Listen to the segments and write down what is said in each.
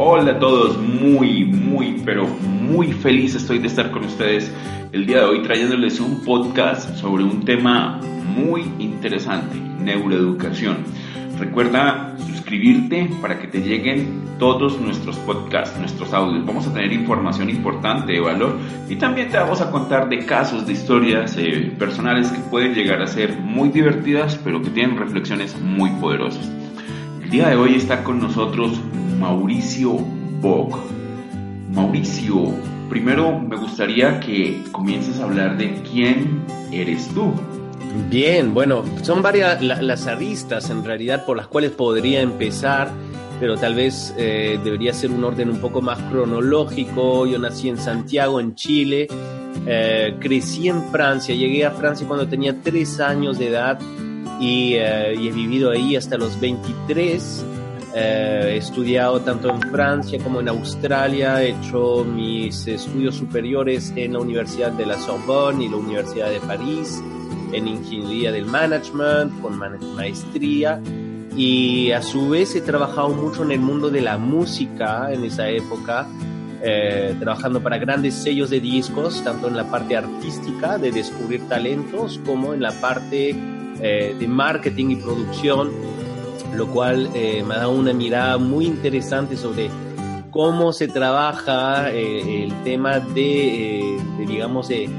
Hola a todos, muy, muy, pero muy feliz estoy de estar con ustedes el día de hoy trayéndoles un podcast sobre un tema muy interesante, neuroeducación. Recuerda suscribirte para que te lleguen todos nuestros podcasts, nuestros audios. Vamos a tener información importante de valor y también te vamos a contar de casos, de historias eh, personales que pueden llegar a ser muy divertidas, pero que tienen reflexiones muy poderosas. El día de hoy está con nosotros Mauricio Bog. Mauricio, primero me gustaría que comiences a hablar de quién eres tú. Bien, bueno, son varias las aristas en realidad por las cuales podría empezar, pero tal vez eh, debería ser un orden un poco más cronológico. Yo nací en Santiago, en Chile, eh, crecí en Francia, llegué a Francia cuando tenía tres años de edad y, eh, y he vivido ahí hasta los 23. Eh, he estudiado tanto en Francia como en Australia, he hecho mis estudios superiores en la Universidad de la Sorbonne y la Universidad de París, en Ingeniería del Management, con maestría, y a su vez he trabajado mucho en el mundo de la música en esa época, eh, trabajando para grandes sellos de discos, tanto en la parte artística de descubrir talentos como en la parte eh, de marketing y producción lo cual eh, me ha dado una mirada muy interesante sobre cómo se trabaja eh, el tema de, eh, digamos, de,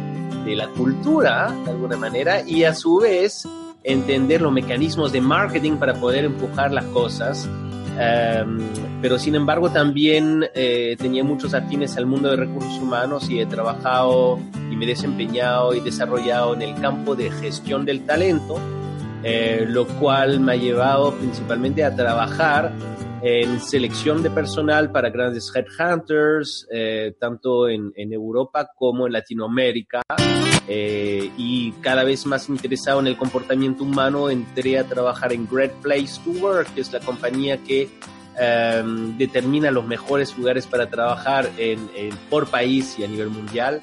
la cultura, de alguna manera, y a su vez entender los mecanismos de marketing para poder empujar las cosas. Em, pero sin embargo también tenía muchos afines al mundo de recursos humanos y he trabajado y me he desempeñado y desarrollado en el campo de gestión del talento, eh, lo cual me ha llevado principalmente a trabajar en selección de personal para grandes headhunters, eh, tanto en, Europa como en Latinoamérica. Eh, y cada vez más interesado en el comportamiento humano, entré a trabajar en Great Place to Work, que es la compañía que determina los mejores lugares para trabajar en, por país y a nivel mundial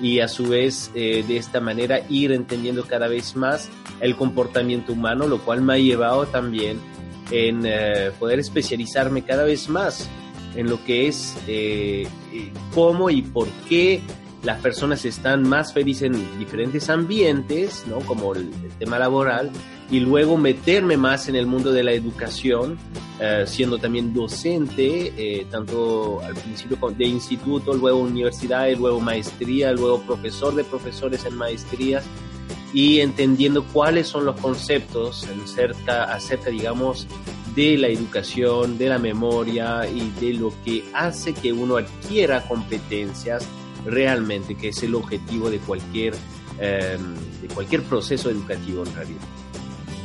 y a su vez de esta manera ir entendiendo cada vez más el comportamiento humano, lo cual me ha llevado también en eh, poder especializarme cada vez más en lo que es eh, eh, cómo y por qué las personas están más felices en diferentes ambientes, ¿no? como el, tema laboral, y luego meterme más en el mundo de la educación, siendo también docente, tanto al principio de instituto, luego universidad, luego maestría, luego profesor de profesores en maestrías, y entendiendo cuáles son los conceptos acerca, digamos, de la educación, de la memoria y de lo que hace que uno adquiera competencias realmente, que es el objetivo de cualquier, em, de cualquier proceso educativo en realidad.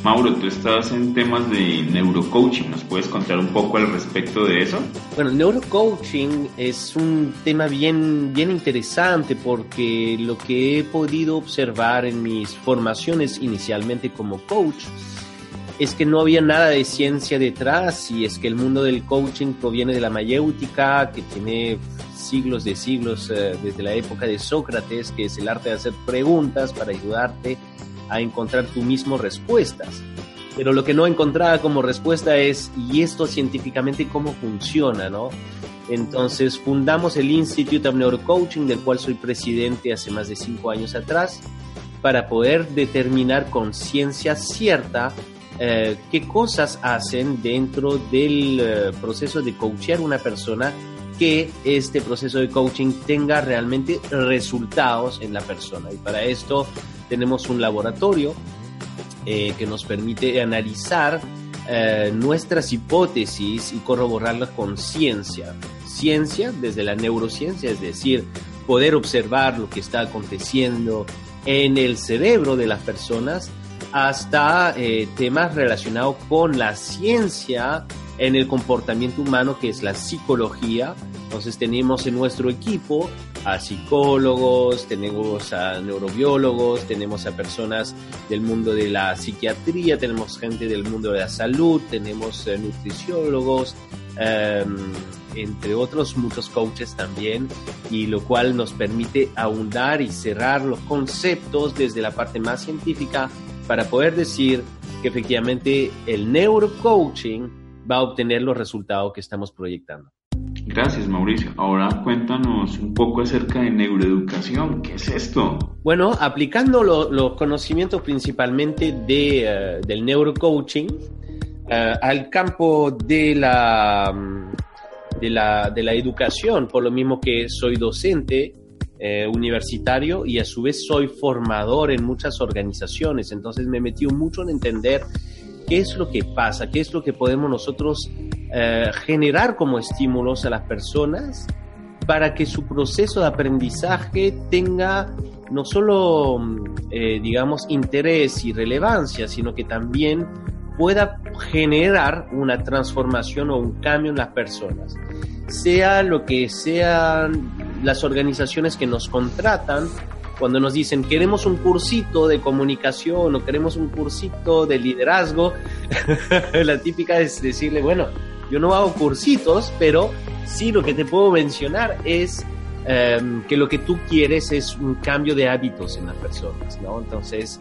Mauro, tú estás en temas de neurocoaching, ¿nos puedes contar un poco al respecto de eso? Bueno, el neurocoaching es un tema bien, bien interesante porque lo que he podido observar en mis formaciones inicialmente como coach es que no había nada de ciencia detrás y es que el mundo del coaching proviene de la mayéutica que tiene siglos de siglos eh, desde la época de Sócrates, que es el arte de hacer preguntas para ayudarte a encontrar tú mismo respuestas. Pero lo que no encontraba como respuesta es, ¿y esto científicamente cómo funciona, no? Entonces fundamos el Institute of Neurocoaching, del cual soy presidente hace más de cinco años atrás, para poder determinar con ciencia cierta eh, qué cosas hacen dentro del eh, proceso de coachear una persona que este proceso de coaching tenga realmente resultados en la persona. Y para esto tenemos un laboratorio eh, que nos permite analizar eh, nuestras hipótesis y corroborarlas con ciencia. Ciencia desde la neurociencia, es decir, poder observar lo que está aconteciendo en el cerebro de las personas hasta eh, temas relacionados con la ciencia en el comportamiento humano, que es la psicología. Entonces tenemos en nuestro equipo a psicólogos, tenemos a neurobiólogos, tenemos a personas del mundo de la psiquiatría, tenemos gente del mundo de la salud, tenemos eh, nutriciólogos, em, entre otros muchos coaches también, y lo cual nos permite ahondar y cerrar los conceptos desde la parte más científica para poder decir que efectivamente el neurocoaching va a obtener los resultados que estamos proyectando. Gracias, Mauricio. Ahora cuéntanos un poco acerca de neuroeducación. ¿Qué es esto? Bueno, aplicando los conocimientos principalmente de, eh, del neurocoaching eh, al campo de la, mm, de, la, de la educación, por lo mismo que soy docente eh, universitario y a su vez soy formador en muchas organizaciones, entonces me metí mucho en entender qué es lo que pasa, qué es lo que podemos nosotros eh, generar como estímulos a las personas para que su proceso de aprendizaje tenga no solo, eh, digamos, interés y relevancia, sino que también pueda generar una transformación o un cambio en las personas. Sea lo que sean las organizaciones que nos contratan, cuando nos dicen queremos un cursito de comunicación o queremos un cursito de liderazgo, la típica es decirle, bueno, yo no hago cursitos, pero sí lo que te puedo mencionar es em, que lo que tú quieres es un cambio de hábitos en las personas, ¿no? Entonces,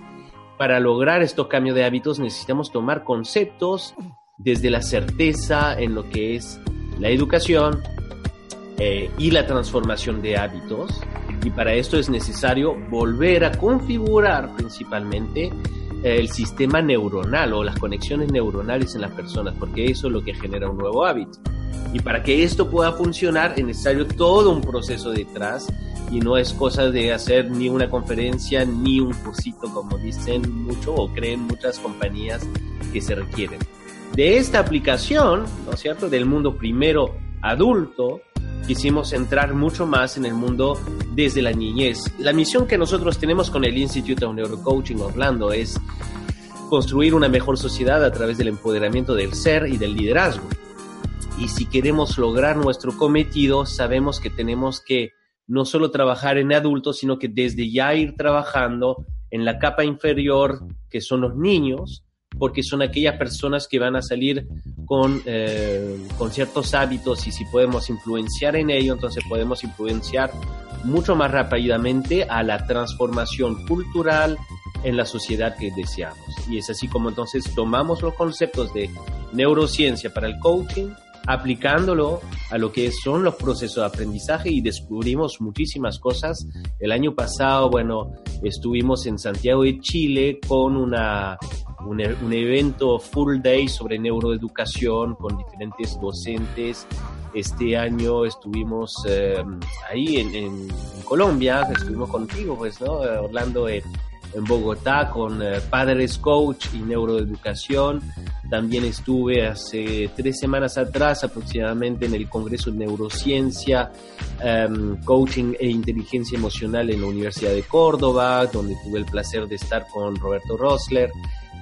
para lograr estos cambios de hábitos necesitamos tomar conceptos desde la certeza en lo que es la educación eh, y la transformación de hábitos. Y para esto es necesario volver a configurar principalmente el sistema neuronal o las conexiones neuronales en las personas, porque eso es lo que genera un nuevo hábito. Y para que esto pueda funcionar es necesario todo un proceso detrás y no es cosa de hacer ni una conferencia ni un cursito como dicen mucho o creen muchas compañías que se requieren. De esta aplicación, ¿no es cierto?, del mundo primero adulto, quisimos entrar mucho más en el mundo desde la niñez. La misión que nosotros tenemos con el Institute of Neurocoaching Orlando es construir una mejor sociedad a través del empoderamiento del ser y del liderazgo. Y si queremos lograr nuestro cometido, sabemos que tenemos que no solo trabajar en adultos, sino que desde ya ir trabajando en la capa inferior, que son los niños, porque son aquellas personas que van a salir con, eh, con ciertos hábitos y si podemos influenciar en ello, entonces podemos influenciar mucho más rápidamente a la transformación cultural en la sociedad que deseamos. Y es así como entonces tomamos los conceptos de neurociencia para el coaching, aplicándolo a lo que son los procesos de aprendizaje y descubrimos muchísimas cosas. El año pasado, bueno, estuvimos en Santiago de Chile con una, un, evento full day sobre neuroeducación con diferentes docentes. Este año estuvimos eh, ahí en, en, Colombia, estuvimos contigo, pues, ¿no? Orlando, en, en Bogotá con eh, Padres Coach y Neuroeducación. También estuve hace tres semanas atrás aproximadamente en el Congreso de Neurociencia, em, Coaching e Inteligencia Emocional en la Universidad de Córdoba, donde tuve el placer de estar con Roberto Rosler.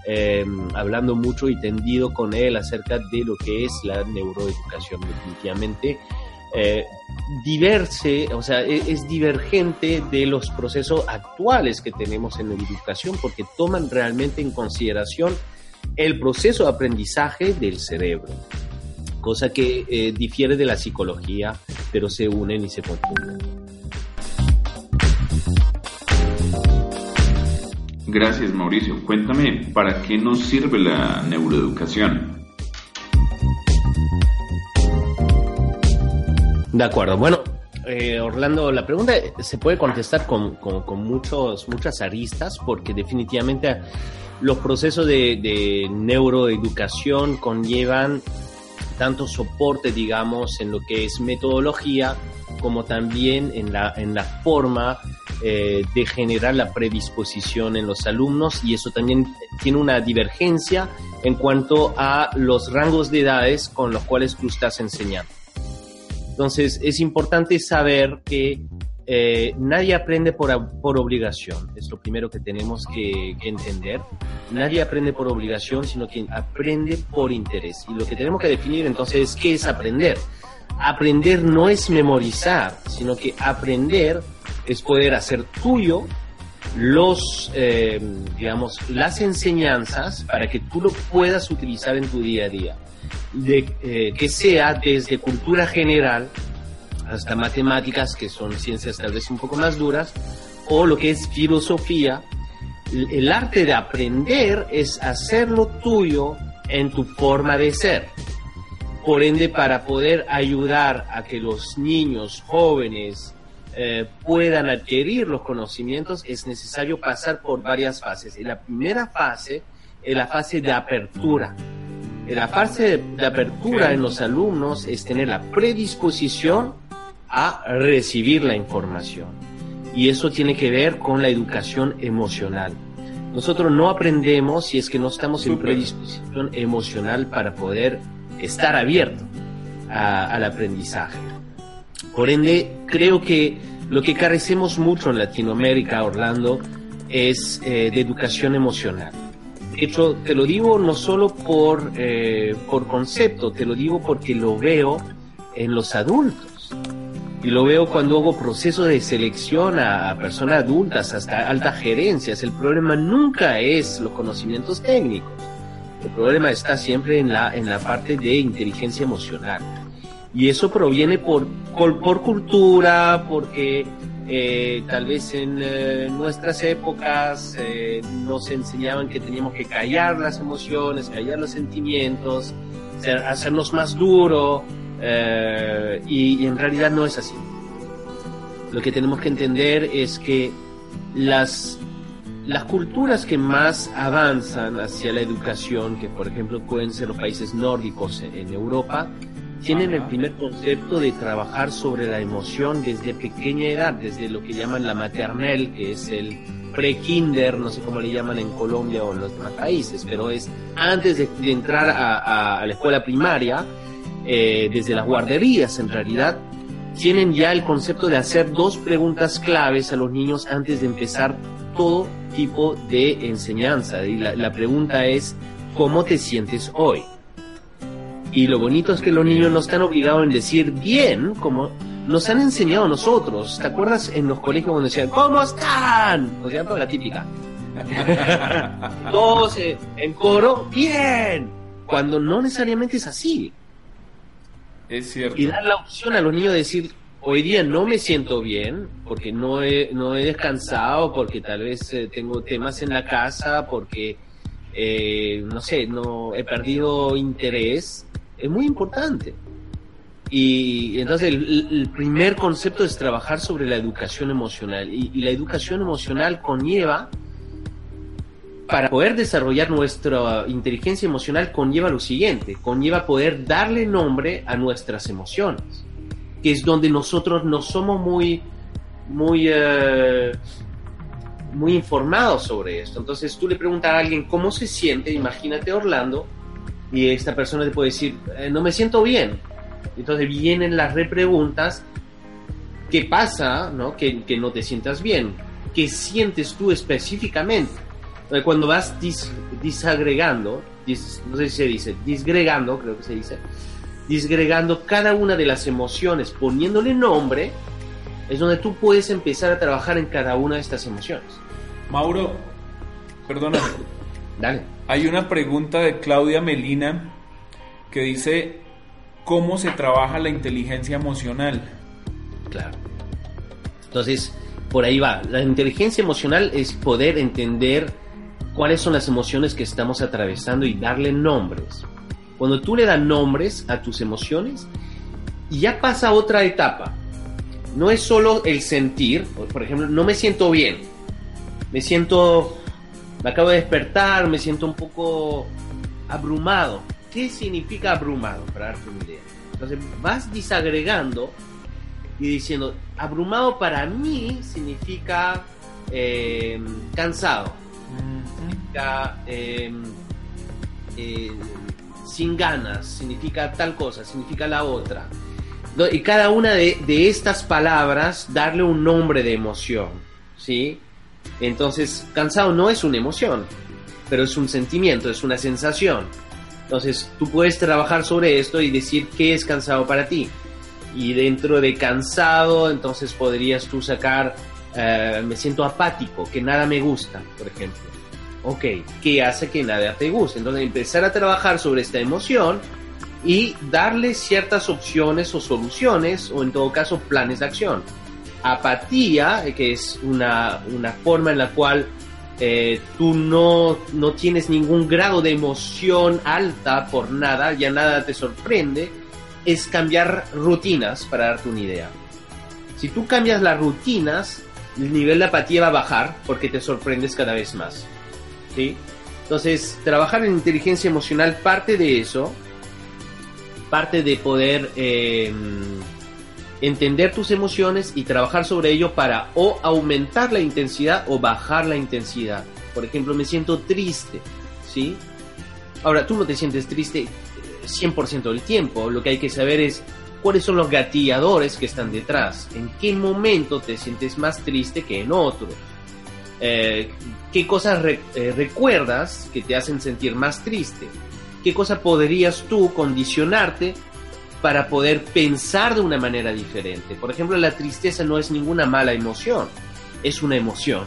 Em, hablando mucho y tendido con él acerca de lo que es la neuroeducación definitivamente eh, diverse, o sea, es, es, divergente de los procesos actuales que tenemos en la educación porque toman realmente en consideración el proceso de aprendizaje del cerebro, cosa que eh, difiere de la psicología, pero se unen y se confunden. Gracias Mauricio. Cuéntame, ¿para qué nos sirve la neuroeducación? De acuerdo. Bueno, eh, Orlando, la pregunta se puede contestar con, con, muchos, muchas aristas porque definitivamente los procesos de, neuroeducación conllevan tanto soporte, digamos, en lo que es metodología, como también en la, en la forma eh, de generar la predisposición en los alumnos y eso también tiene una divergencia en cuanto a los rangos de edades con los cuales tú estás enseñando. Entonces es importante saber que eh, nadie aprende por, por, obligación, es lo primero que tenemos que, entender. Nadie aprende por obligación, sino que aprende por interés. Y lo que tenemos que definir entonces es qué es aprender. Aprender no es memorizar, sino que aprender es poder hacer tuyo los, eh, digamos, las enseñanzas para que tú lo puedas utilizar en tu día a día. De, eh, que sea desde cultura general hasta matemáticas, que son ciencias tal vez un poco más duras, o lo que es filosofía. El arte de aprender es hacerlo tuyo en tu forma de ser. Por ende, para poder ayudar a que los niños, jóvenes, eh, puedan adquirir los conocimientos, es necesario pasar por varias fases. Y la primera fase es la fase de apertura. la fase de apertura en los alumnos es tener la predisposición a recibir la información. Y eso tiene que ver con la educación emocional. Nosotros no aprendemos si es que no estamos en predisposición emocional para poder estar abierto al aprendizaje. Por ende, creo que lo que carecemos mucho en Latinoamérica, Orlando, es eh, de educación emocional. De hecho, te lo digo no solo por, eh, por concepto, te lo digo porque lo veo en los adultos. Y lo veo cuando hago procesos de selección a, personas adultas, hasta altas gerencias. El problema nunca es los conocimientos técnicos. El problema está siempre en la, en la parte de inteligencia emocional. Y eso proviene por, por, cultura, porque eh, tal vez en eh, nuestras épocas eh, nos enseñaban que teníamos que callar las emociones, callar los sentimientos, hacernos más duro, y, y, en realidad no es así. Lo que tenemos que entender es que las, las culturas que más avanzan hacia la educación, que por ejemplo pueden ser los países nórdicos en Europa, tienen el primer concepto de trabajar sobre la emoción desde pequeña edad, desde lo que llaman la maternel, que es el pre-kinder, no sé cómo le llaman en Colombia o en los demás países, pero es antes de, entrar a, la escuela primaria, eh, desde las guarderías en realidad, tienen ya el concepto de hacer dos preguntas claves a los niños antes de empezar todo tipo de enseñanza. Y la, la pregunta es, ¿cómo te sientes hoy? Y lo bonito es que los niños no están obligados en decir bien, como nos han enseñado nosotros. ¿Te acuerdas en los colegios cuando decían, ¿cómo están? O sea, la típica. Todos eh, en coro, bien. Cuando no necesariamente es así. Es cierto. Y dar la opción a los niños de decir, hoy día no me siento bien, porque no he, no he descansado, porque tal vez eh, tengo temas en la casa, porque, eh, no sé, no he perdido interés es muy importante. Y entonces el, primer concepto es trabajar sobre la educación emocional. Y, la educación emocional conlleva, para poder desarrollar nuestra inteligencia emocional, conlleva lo siguiente, conlleva poder darle nombre a nuestras emociones, que es donde nosotros no somos muy, muy, eh, muy informados sobre esto. Entonces tú le preguntas a alguien cómo se siente, imagínate Orlando, y esta persona te puede decir, eh, no me siento bien. Entonces vienen las repreguntas, ¿qué pasa no? Que, que no te sientas bien? ¿Qué sientes tú específicamente? Cuando vas dis, disagregando, no sé si se dice, disgregando, creo que se dice, disgregando cada una de las emociones, poniéndole nombre, es donde tú puedes empezar a trabajar en cada una de estas emociones. Mauro, perdóname. Dale. Hay una pregunta de Claudia Melina que dice, ¿cómo se trabaja la inteligencia emocional? Claro. Entonces, por ahí va. La inteligencia emocional es poder entender cuáles son las emociones que estamos atravesando y darle nombres. Cuando tú le das nombres a tus emociones, ya pasa otra etapa. No es solo el sentir, por ejemplo, no me siento bien, me siento me acabo de despertar, me siento un poco abrumado. ¿Qué significa abrumado? Para darte una idea. Entonces vas disagregando y diciendo, abrumado para mí significa eh, cansado, significa em, eh, sin ganas, significa tal cosa, significa la otra. Y cada una de, de estas palabras darle un nombre de emoción, ¿sí? Entonces, cansado no es una emoción, pero es un sentimiento, es una sensación. Entonces, tú puedes trabajar sobre esto y decir qué es cansado para ti. Y dentro de cansado, entonces podrías tú sacar, eh, me siento apático, que nada me gusta, por ejemplo. Ok, ¿qué hace que nada te guste? Entonces, empezar a trabajar sobre esta emoción y darle ciertas opciones o soluciones, o en todo caso, planes de acción. Apatía, que es una, una forma en la cual eh, tú no, no tienes ningún grado de emoción alta por nada, ya nada te sorprende, es cambiar rutinas para darte una idea. Si tú cambias las rutinas, el nivel de apatía va a bajar porque te sorprendes cada vez más. ¿sí? Entonces, trabajar en inteligencia emocional parte de eso, parte de poder eh, entender tus emociones y trabajar sobre ello para o aumentar la intensidad o bajar la intensidad. Por ejemplo, me siento triste, ¿sí? Ahora, tú no te sientes triste 100% eh, del tiempo, lo que hay que saber es cuáles son los gatilladores que están detrás, en qué momento te sientes más triste que en otro, eh, qué cosas eh, recuerdas que te hacen sentir más triste, qué cosa podrías tú condicionarte para poder pensar de una manera diferente. Por ejemplo, la tristeza no es ninguna mala emoción, es una emoción.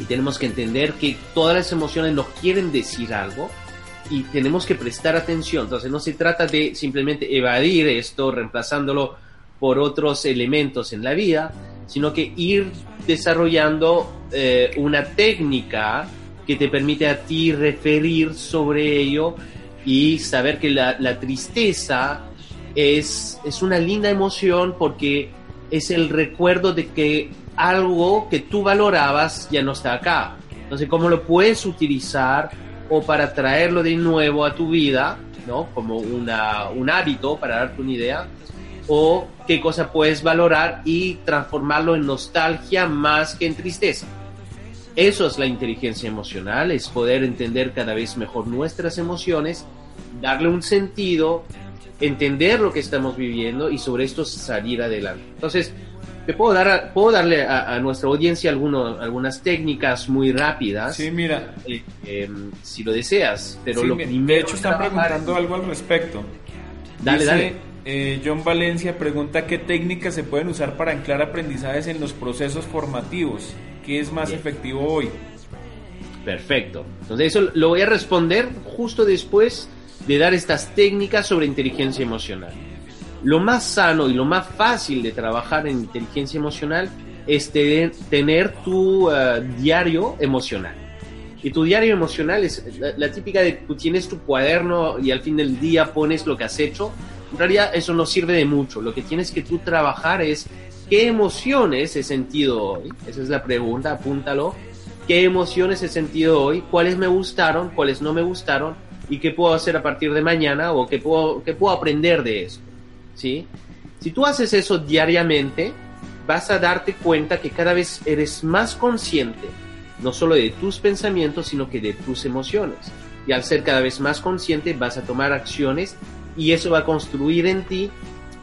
Y tenemos que entender que todas las emociones nos quieren decir algo y tenemos que prestar atención. Entonces no se trata de simplemente evadir esto reemplazándolo por otros elementos en la vida, sino que ir desarrollando eh, una técnica que te permite a ti referir sobre ello y saber que la, la tristeza es, es una linda emoción porque es el recuerdo de que algo que tú valorabas ya no está acá. Entonces, ¿cómo lo puedes utilizar o para traerlo de nuevo a tu vida, ¿no? Como una, un hábito, para darte una idea, o qué cosa puedes valorar y transformarlo en nostalgia más que en tristeza. Eso es la inteligencia emocional, es poder entender cada vez mejor nuestras emociones, darle un sentido entender lo que estamos viviendo y sobre esto salir adelante. Entonces, te puedo dar puedo darle a, nuestra audiencia algunas técnicas muy rápidas. Sí, mira. Eh, em, si lo deseas, pero lo De hecho, están preguntando algo al respecto. Dale, dale. Eh, John Valencia pregunta qué técnicas se pueden usar para anclar aprendizajes en los procesos formativos. ¿Qué es más efectivo hoy? Perfecto. Entonces eso lo voy a responder justo después de dar estas técnicas sobre inteligencia emocional. Lo más sano y lo más fácil de trabajar en inteligencia emocional es tener tu eh, diario emocional. Y tu diario emocional es la, típica de tú tienes tu cuaderno y al fin del día pones lo que has hecho. En realidad eso no sirve de mucho. Lo que tienes que tú trabajar es qué emociones he sentido hoy. Esa es la pregunta, apúntalo. ¿Qué emociones he sentido hoy? ¿Cuáles me gustaron? ¿Cuáles no me gustaron? Y qué puedo hacer a partir de mañana o qué puedo, qué puedo aprender de eso. ¿sí? Si tú haces eso diariamente, vas a darte cuenta que cada vez eres más consciente, no solo de tus pensamientos, sino que de tus emociones. Y al ser cada vez más consciente, vas a tomar acciones y eso va a construir en ti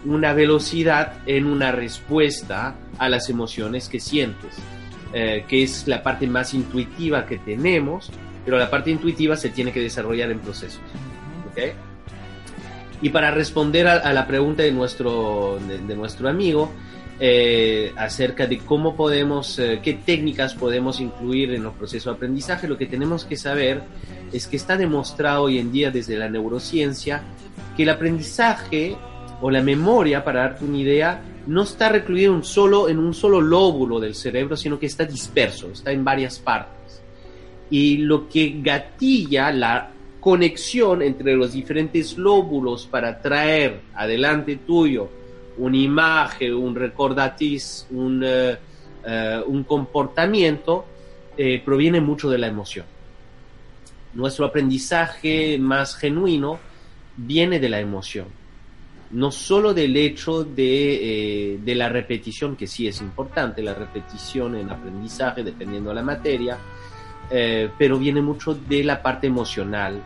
una velocidad en una respuesta a las emociones que sientes, eh, que es la parte más intuitiva que tenemos pero la parte intuitiva se tiene que desarrollar en procesos. Y para responder a, la pregunta de nuestro, de, nuestro amigo eh, acerca de cómo podemos, eh, qué técnicas podemos incluir en los procesos de aprendizaje, lo que tenemos que saber es que está demostrado hoy en día desde la neurociencia que el aprendizaje o la memoria, para darte una idea, no está recluido un solo, en un solo lóbulo del cerebro, sino que está disperso, está en varias partes y lo que gatilla la conexión entre los diferentes lóbulos para traer adelante tuyo una imagen, un recordatiz, un, eh, eh, un comportamiento, eh, proviene mucho de la emoción. Nuestro aprendizaje más genuino viene de la emoción, no solo del hecho de, de la repetición, que sí es importante, la repetición en aprendizaje, dependiendo de la materia, eh, pero viene mucho de la parte emocional.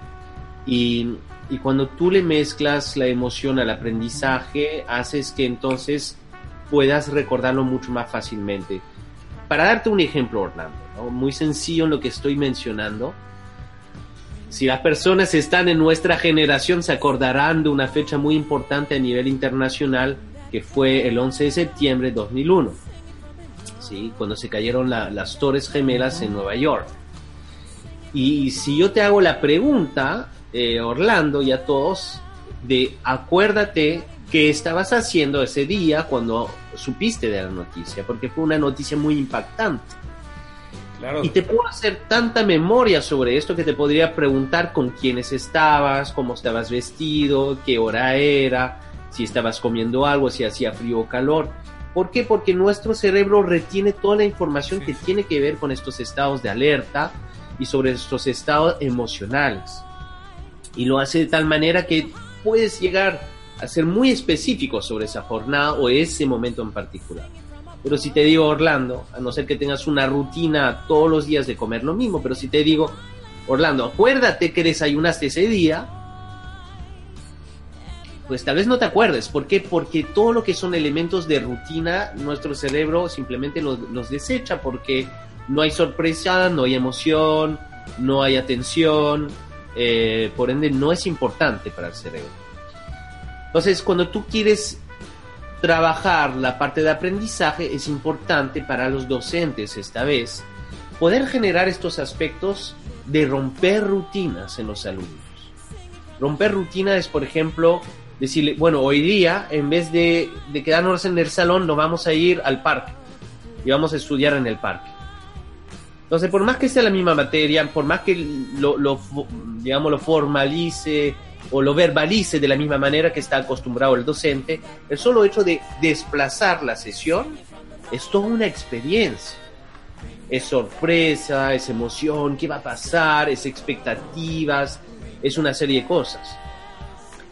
Y y cuando tú le mezclas la emoción al aprendizaje, haces que entonces puedas recordarlo mucho más fácilmente. Para darte un ejemplo, Orlando, muy sencillo en lo que estoy mencionando, si las personas están en nuestra generación se acordarán de una fecha muy importante a nivel internacional que fue el 11 de septiembre de 2001, ¿sí? cuando se cayeron las Torres Gemelas en Nueva York. Y si yo te hago la pregunta, eh, Orlando y a todos, de acuérdate qué estabas haciendo ese día cuando supiste de la noticia, porque fue una noticia muy impactante. Y te puedo hacer tanta memoria sobre esto que te podría preguntar con quiénes estabas, cómo estabas vestido, qué hora era, si estabas comiendo algo, si hacía frío o calor. ¿Por qué? Porque nuestro cerebro retiene toda la información que tiene que ver con estos estados de alerta y sobre estos estados emocionales. Y lo hace de tal manera que puedes llegar a ser muy específico sobre esa jornada o ese momento en particular. Pero si te digo Orlando, a no ser que tengas una rutina todos los días de comer lo mismo, pero si te digo Orlando, acuérdate que desayunaste ese día, pues tal vez no te acuerdes. ¿Por qué? Porque todo lo que son elementos de rutina, nuestro cerebro simplemente los, desecha porque no hay sorpresa, no hay emoción, no hay atención, eh, por ende no es importante para el cerebro. Entonces, cuando tú quieres trabajar la parte de aprendizaje es importante para los docentes esta vez, poder generar estos aspectos de romper rutinas en los alumnos. Romper rutinas es, por ejemplo, decirle, bueno, hoy día, en vez de, quedarnos en el salón, nos vamos a ir al parque y vamos a estudiar en el parque. Entonces, por más que sea la misma materia, por más que lo, digamos, lo formalice, o lo verbalice de la misma manera que está acostumbrado el docente, el solo hecho de desplazar la sesión es toda una experiencia. Es sorpresa, es emoción, qué va a pasar, es expectativas, es una serie de cosas.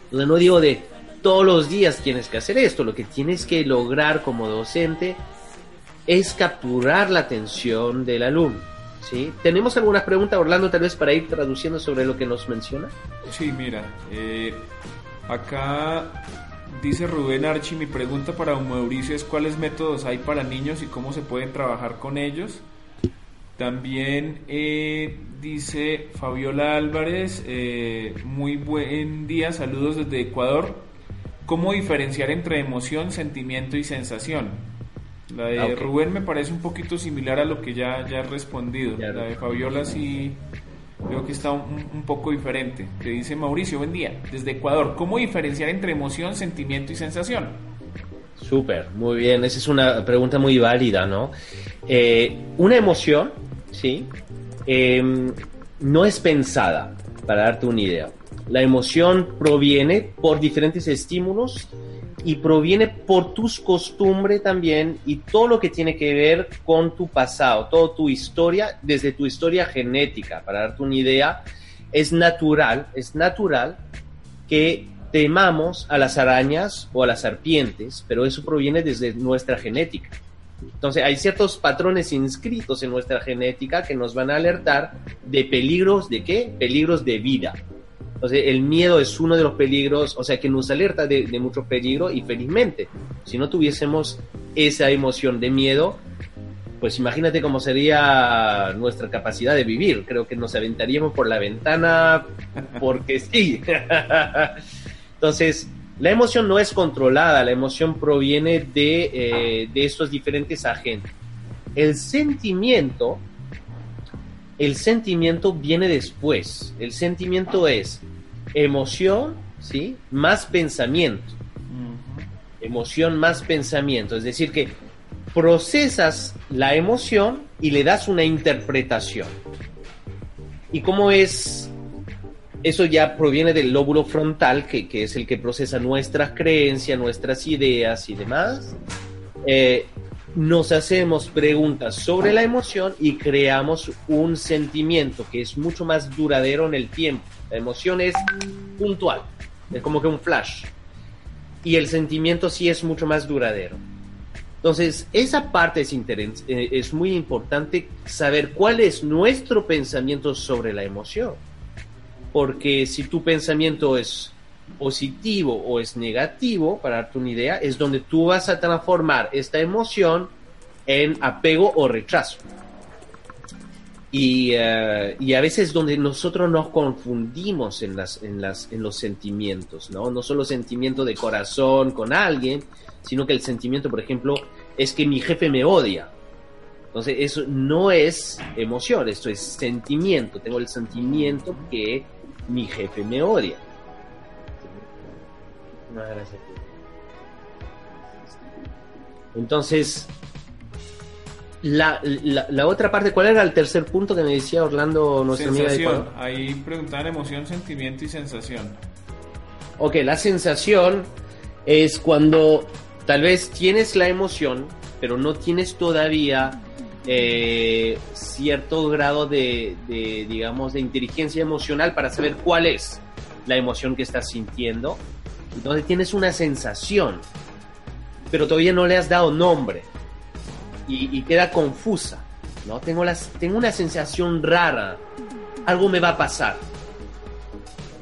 Entonces no digo de todos los días tienes que hacer esto, lo que tienes que lograr como docente es capturar la atención del alumno ¿sí? ¿Tenemos algunas preguntas, Orlando, tal vez para ir traduciendo sobre lo que nos menciona? Sí, mira, eh, acá dice Rubén Archi, mi pregunta para Mauricio es cuáles métodos hay para niños y cómo se pueden trabajar con ellos. También eh, dice Fabiola Álvarez, eh, muy buen día, saludos desde Ecuador. ¿Cómo diferenciar entre emoción, sentimiento y sensación? La de ah, Rubén me parece un poquito similar a lo que ya, ya he respondido. La de Fabiola sí veo que está un, poco diferente. Que dice Mauricio, buen día, desde Ecuador. ¿Cómo diferenciar entre emoción, sentimiento y sensación? Súper, muy bien. Esa es una pregunta muy válida, ¿no? Eh, una emoción, ¿sí? Em, no es pensada, para darte una idea. La emoción proviene por diferentes estímulos y proviene por tus costumbres también y todo lo que tiene que ver con tu pasado, toda tu historia, desde tu historia genética, para darte una idea, es natural, es natural que temamos a las arañas o a las serpientes, pero eso proviene desde nuestra genética. Entonces hay ciertos patrones inscritos en nuestra genética que nos van a alertar de peligros de qué? Peligros de vida. Entonces, el miedo es uno de los peligros, o sea, que nos alerta de, de mucho peligro y felizmente, si no tuviésemos esa emoción de miedo, pues imagínate cómo sería nuestra capacidad de vivir. Creo que nos aventaríamos por la ventana porque sí. Entonces, la emoción no es controlada, la emoción proviene de, eh, de estos diferentes agentes. El sentimiento, el sentimiento viene después. El sentimiento es emoción, ¿sí? Más pensamiento. Emoción más pensamiento. Es decir, que procesas la emoción y le das una interpretación. ¿Y cómo es? Eso ya proviene del lóbulo frontal, que, es el que procesa nuestras creencias, nuestras ideas y demás. Eh, nos hacemos preguntas sobre la emoción y creamos un sentimiento que es mucho más duradero en el tiempo. La emoción es puntual, es como que un flash. Y el sentimiento sí es mucho más duradero. Entonces, esa parte es, eh, es muy importante saber cuál es nuestro pensamiento sobre la emoción. porque si tu pensamiento es positivo o es negativo, para darte una idea, es donde tú vas a transformar esta emoción en apego o rechazo. Y, eh, y, a veces donde nosotros nos confundimos en, las, en, las, en los sentimientos, ¿no? No solo sentimiento de corazón con alguien, sino que el sentimiento, por ejemplo, es que mi jefe me odia. Entonces, eso no es emoción, esto es sentimiento. Tengo el sentimiento que mi jefe me odia. Entonces, la, la, otra parte, ¿cuál era el tercer punto que me decía Orlando, nuestra sensación. amiga de Ahí preguntaban emoción, sentimiento y sensación. Ok, la sensación es cuando tal vez tienes la emoción, pero no tienes todavía eh, cierto grado de, de, digamos, de inteligencia emocional para saber cuál es la emoción que estás sintiendo. Entonces tienes una sensación, pero todavía no le has dado nombre y, queda confusa. ¿no? Tengo, las, tengo una sensación rara, algo me va a pasar.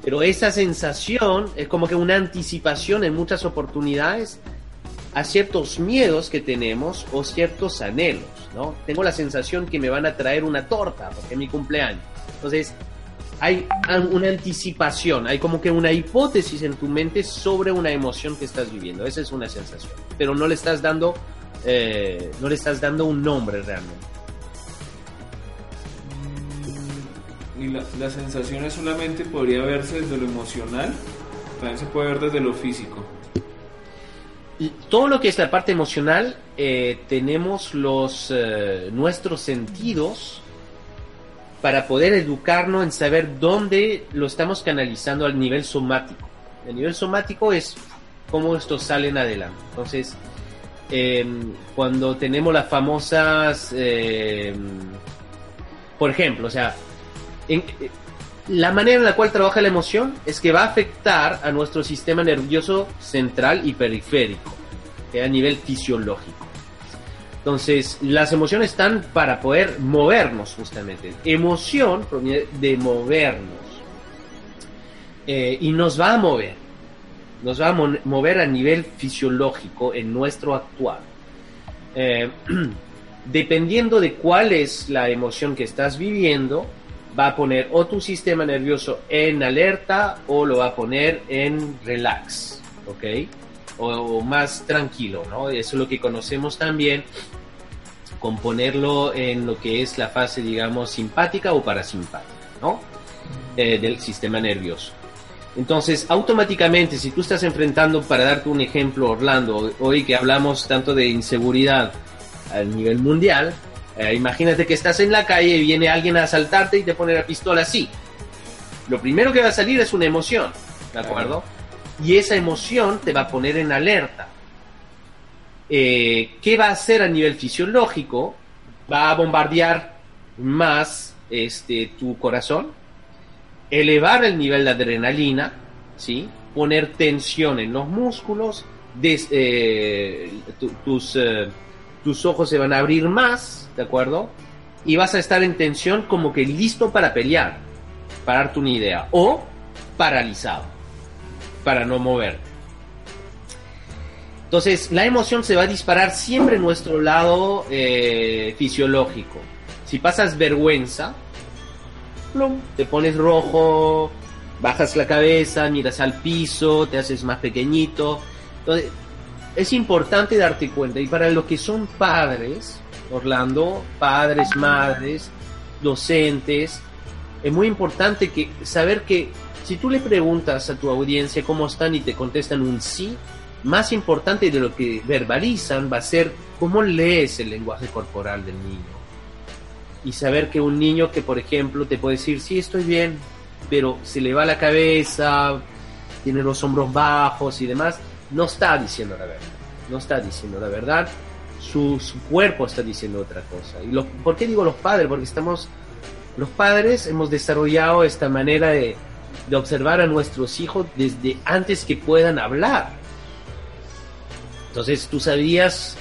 Pero esa sensación es como que una anticipación en muchas oportunidades a ciertos miedos que tenemos o ciertos anhelos, ¿no? Tengo la sensación que me van a traer una torta porque es mi cumpleaños. Entonces, hay una anticipación, hay como que una hipótesis en tu mente sobre una emoción que estás viviendo. Esa es una sensación, pero no le estás dando, eh, no le estás dando un nombre realmente. Y la, la sensación solamente podría verse desde lo emocional, también se puede ver desde lo físico todo lo que es la parte emocional, eh, tenemos los eh, nuestros sentidos para poder educarnos en saber dónde lo estamos canalizando al nivel somático. El nivel somático es cómo estos salen adelante. Entonces, em, cuando tenemos las famosas, em, por ejemplo, o sea, la manera en la cual trabaja la emoción es que va a afectar a nuestro sistema nervioso central y periférico, a nivel fisiológico. Entonces, las emociones están para poder movernos justamente. Emoción proviene de movernos. Eh, y nos va a mover. Nos va a mover a nivel fisiológico en nuestro actuar. Eh, dependiendo de cuál es la emoción que estás viviendo, va a poner o tu sistema nervioso en alerta o lo va a poner en relax, ¿ok? O, más tranquilo, ¿no? Eso es lo que conocemos también con ponerlo en lo que es la fase, digamos, simpática o parasimpática, ¿no? Eh, del sistema nervioso. Entonces, automáticamente, si tú estás enfrentando, para darte un ejemplo, Orlando, hoy que hablamos tanto de inseguridad a nivel mundial, eh, imagínate que estás en la calle y viene alguien a asaltarte y te pone la pistola así. Lo primero que va a salir es una emoción, ¿de acuerdo? Y esa emoción te va a poner en alerta. Eh, ¿Qué va a hacer a nivel fisiológico? Va a bombardear más este, tu corazón, elevar el nivel de adrenalina, ¿sí? poner tensión en los músculos, eh, tus, eh, tus ojos se van a abrir más, ¿de acuerdo? Y vas a estar en tensión como que listo para pelear, para darte una idea, o paralizado para no mover. Entonces, la emoción se va a disparar siempre en nuestro lado eh, fisiológico. Si pasas vergüenza, te pones rojo, bajas la cabeza, miras al piso, te haces más pequeñito. Entonces, es importante darte cuenta. Y para los que son padres, Orlando, padres, madres, docentes, es muy importante que saber que si tú le preguntas a tu audiencia cómo están y te contestan un sí, más importante de lo que verbalizan va a ser cómo lees el lenguaje corporal del niño. Y saber que un niño que, por ejemplo, te puede decir, sí, estoy bien, pero se le va la cabeza, tiene los hombros bajos y demás, no está diciendo la verdad. No está diciendo la verdad. Su, cuerpo está diciendo otra cosa. ¿Y por qué digo los padres? Porque estamos, los padres hemos desarrollado esta manera de, de observar a nuestros hijos desde antes que puedan hablar. Entonces tú sabías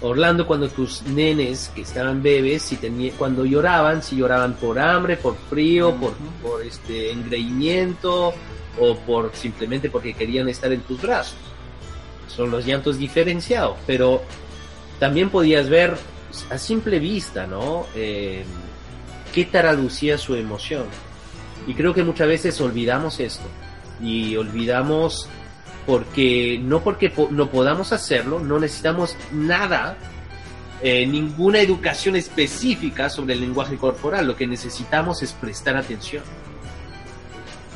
Orlando, cuando tus nenes que estaban bebés, si tenía, cuando lloraban, si lloraban por hambre, por frío, por, por este engreimiento o por simplemente porque querían estar en tus brazos. Son los llantos diferenciados, pero también podías ver a simple vista, ¿no? Eh, qué traducía su emoción. Y creo que muchas veces olvidamos esto. Y olvidamos porque no porque no podamos hacerlo, no necesitamos nada, eh, ninguna educación específica sobre el lenguaje corporal, lo que necesitamos es prestar atención.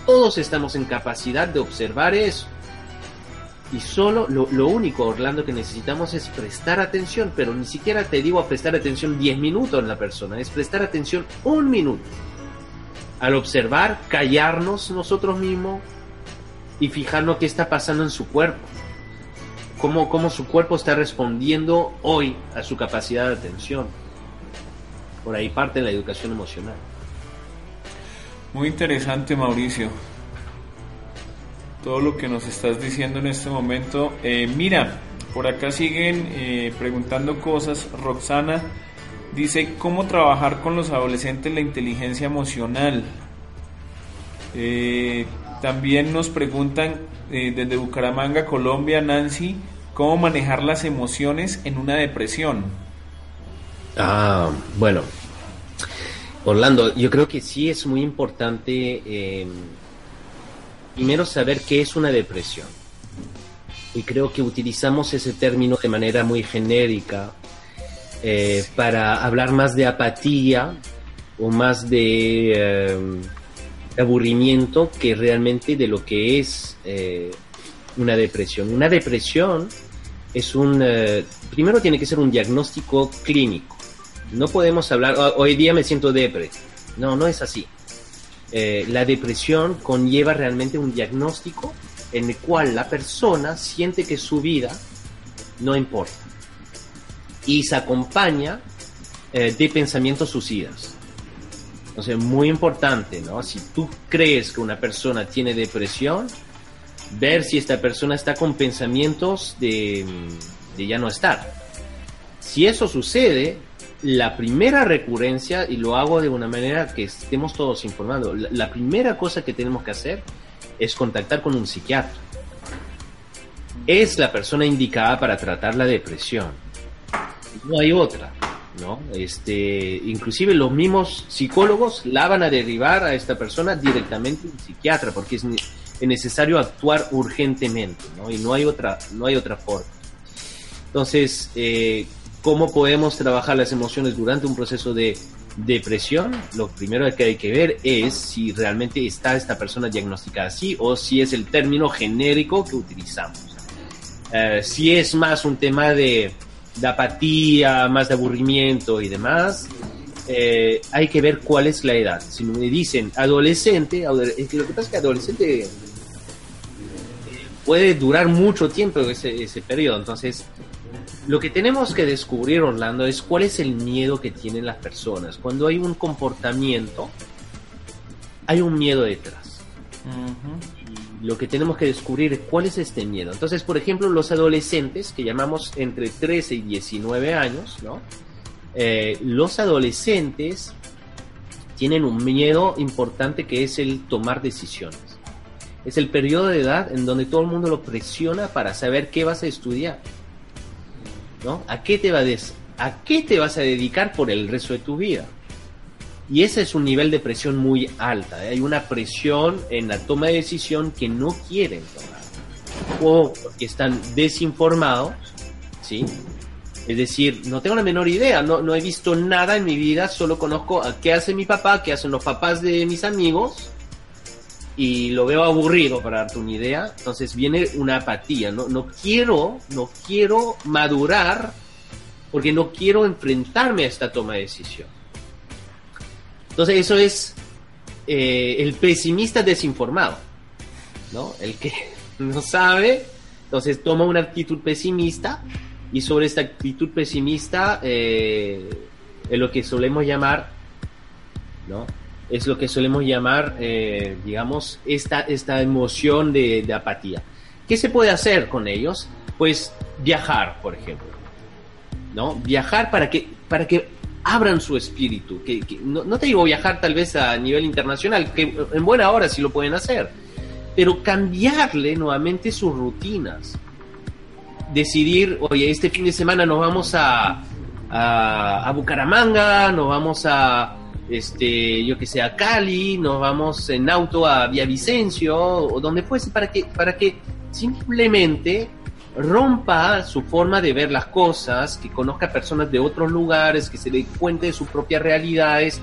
Todos estamos en capacidad de observar eso. Y solo lo, lo, único, Orlando, que necesitamos es prestar atención, pero ni siquiera te digo a prestar atención 10 minutos en la persona, es prestar atención un minuto. Al observar, callarnos nosotros mismos, y fijarnos qué está pasando en su cuerpo. Cómo, cómo su cuerpo está respondiendo hoy a su capacidad de atención. Por ahí parte la educación emocional. Muy interesante, Mauricio. Todo lo que nos estás diciendo en este momento. Eh, mira, por acá siguen eh, preguntando cosas. Roxana dice, ¿cómo trabajar con los adolescentes la inteligencia emocional? Eh, también nos preguntan eh, desde Bucaramanga, Colombia, Nancy, cómo manejar las emociones en una depresión. Ah, bueno. Orlando, yo creo que sí es muy importante em, primero saber qué es una depresión. Y creo que utilizamos ese término de manera muy genérica eh, para hablar más de apatía o más de em, aburrimiento que realmente de lo que es eh, una depresión. Una depresión es un... Eh, primero tiene que ser un diagnóstico clínico. No podemos hablar, oh, hoy día me siento depre. No, no es así. Eh, la depresión conlleva realmente un diagnóstico en el cual la persona siente que su vida no importa y se acompaña de pensamientos suicidas. Entonces, muy importante, ¿no? Si tú crees que una persona tiene depresión, ver si esta persona está con pensamientos de, ya no estar. Si eso sucede, la primera recurrencia, y lo hago de una manera que estemos todos informados, la, primera cosa que tenemos que hacer es contactar con un psiquiatra. Es la persona indicada para tratar la depresión. No hay otra. ¿no? Este, inclusive los mismos psicólogos la van a derivar a esta persona directamente a psiquiatra porque es, necesario actuar urgentemente, ¿no? Y no hay otra, no hay otra forma. Entonces, eh, ¿cómo podemos trabajar las emociones durante un proceso de depresión? Lo primero que hay que ver es si realmente está esta persona diagnosticada así o si es el término genérico que utilizamos. Eh, si es más un tema de de apatía, más de aburrimiento y demás, eh, hay que ver cuál es la edad. Si me dicen adolescente, lo que pasa es que adolescente puede durar mucho tiempo ese, ese periodo. Entonces, lo que tenemos que descubrir, Orlando, es cuál es el miedo que tienen las personas. Cuando hay un comportamiento, hay un miedo detrás lo que tenemos que descubrir es cuál es este miedo. Entonces, por ejemplo, los adolescentes, que llamamos entre 13 y 19 años. Eh, los adolescentes tienen un miedo importante que es el tomar decisiones. Es el periodo de edad en donde todo el mundo lo presiona para saber qué vas a estudiar. ¿No? ¿A qué te, va a, qué te vas a dedicar por el resto de tu vida? Y ese es un nivel de presión muy alta. ¿eh? Hay una presión en la toma de decisión que no quieren tomar. O porque están desinformados, ¿sí? Es decir, no tengo la menor idea, no, no he visto nada en mi vida, solo conozco a qué hace mi papá, qué hacen los papás de mis amigos, y lo veo aburrido para darte una idea. Entonces viene una apatía, no, no quiero, no quiero madurar porque no quiero enfrentarme a esta toma de decisión. Entonces eso es eh, el pesimista desinformado, ¿no? El que no sabe, entonces toma una actitud pesimista y sobre esta actitud pesimista eh, es lo que solemos llamar, ¿no? Es lo que solemos llamar, eh, digamos, esta, esta emoción de, de apatía. ¿Qué se puede hacer con ellos? Pues viajar, por ejemplo. ¿no? Viajar para que, para que abran su espíritu. Que, no, te digo viajar tal vez a nivel internacional, que en buena hora sí lo pueden hacer, pero cambiarle nuevamente sus rutinas. Decidir, oye, este fin de semana nos vamos a, a, a Bucaramanga, nos vamos a, este, yo que sé, a Cali, nos vamos en auto a Villavicencio, o donde fuese, para que, para que simplemente rompa su forma de ver las cosas, que conozca personas de otros lugares, que se dé cuenta de sus propias realidades,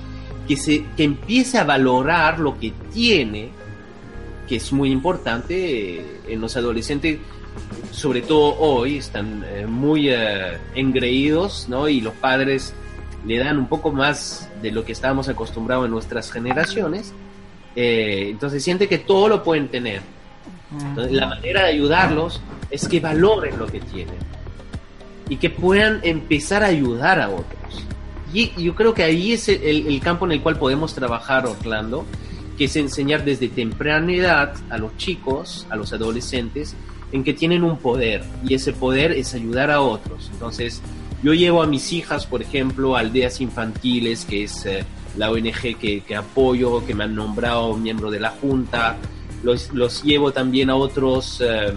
que, se, que empiece a valorar lo que tiene, que es muy importante eh, en los adolescentes, sobre todo hoy, están eh, muy eh, engreídos, ¿no? Y los padres le dan un poco más de lo que estábamos acostumbrados en nuestras generaciones, entonces siente que todo lo pueden tener la manera de ayudarlos es que valoren lo que tienen y que puedan empezar a ayudar a otros. Y yo creo que ahí es el, campo en el cual podemos trabajar, Orlando, que es enseñar desde temprana edad a los chicos, a los adolescentes, en que tienen un poder y ese poder es ayudar a otros. Entonces, yo llevo a mis hijas, por ejemplo, a aldeas infantiles, que es eh, la ONG que, que apoyo, que me han nombrado miembro de la Junta, los, llevo también a otros eh,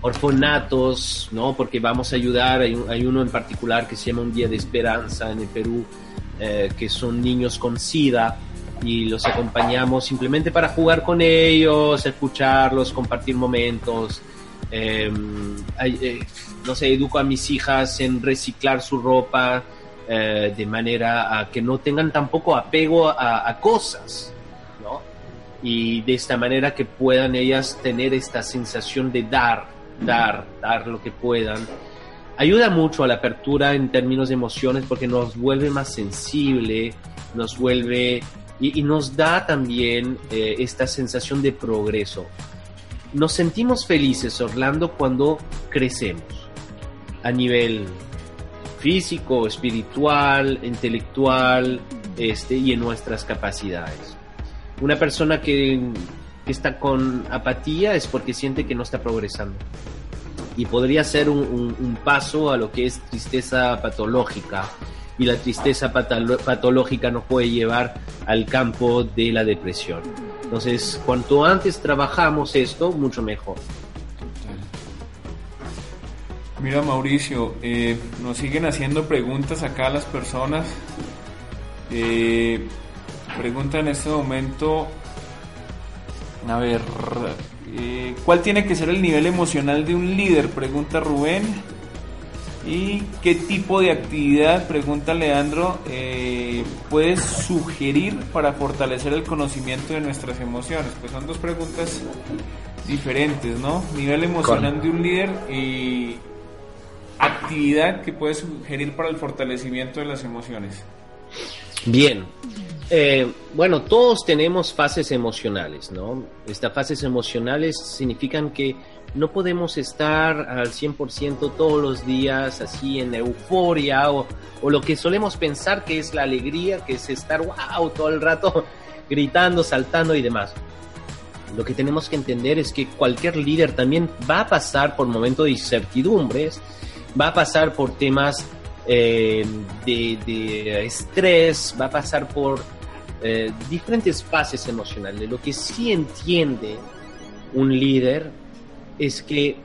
orfanatos, ¿no? Porque vamos a ayudar, hay, uno en particular que se llama Un Día de Esperanza en el Perú, eh, que son niños con SIDA y los acompañamos simplemente para jugar con ellos, escucharlos, compartir momentos. Em, eh, no sé, educo a mis hijas en reciclar su ropa de manera a que no tengan tampoco apego a cosas, y de esta manera que puedan ellas tener esta sensación de dar, dar, dar lo que puedan. Ayuda mucho a la apertura en términos de emociones porque nos vuelve más sensible, nos vuelve y, nos da también eh, esta sensación de progreso. Nos sentimos felices, Orlando, cuando crecemos a nivel físico, espiritual, intelectual este, y en nuestras capacidades. Una persona que, está con apatía es porque siente que no está progresando. Y podría ser un, paso a lo que es tristeza patológica. Y la tristeza patológica nos puede llevar al campo de la depresión. Entonces, cuanto antes trabajamos esto, mucho mejor. Mira Mauricio, eh, nos siguen haciendo preguntas acá las personas. Eh, Pregunta en este momento, a ver, eh, ¿cuál tiene que ser el nivel emocional de un líder? Pregunta Rubén. ¿Y qué tipo de actividad, pregunta Leandro, eh, puedes sugerir para fortalecer el conocimiento de nuestras emociones? Pues son dos preguntas diferentes, ¿no? Nivel emocional de un líder y actividad que puedes sugerir para el fortalecimiento de las emociones. Bien, eh, bueno, todos tenemos fases emocionales, ¿no? Estas fases emocionales significan que no podemos estar al 100% todos los días así en euforia o, o, lo que solemos pensar que es la alegría, que es estar wow todo el rato gritando, saltando y demás. Lo que tenemos que entender es que cualquier líder también va a pasar por momentos de incertidumbres, va a pasar por temas eh, de, de, estrés, va a pasar por eh, diferentes fases emocionales. Lo que sí entiende un líder es que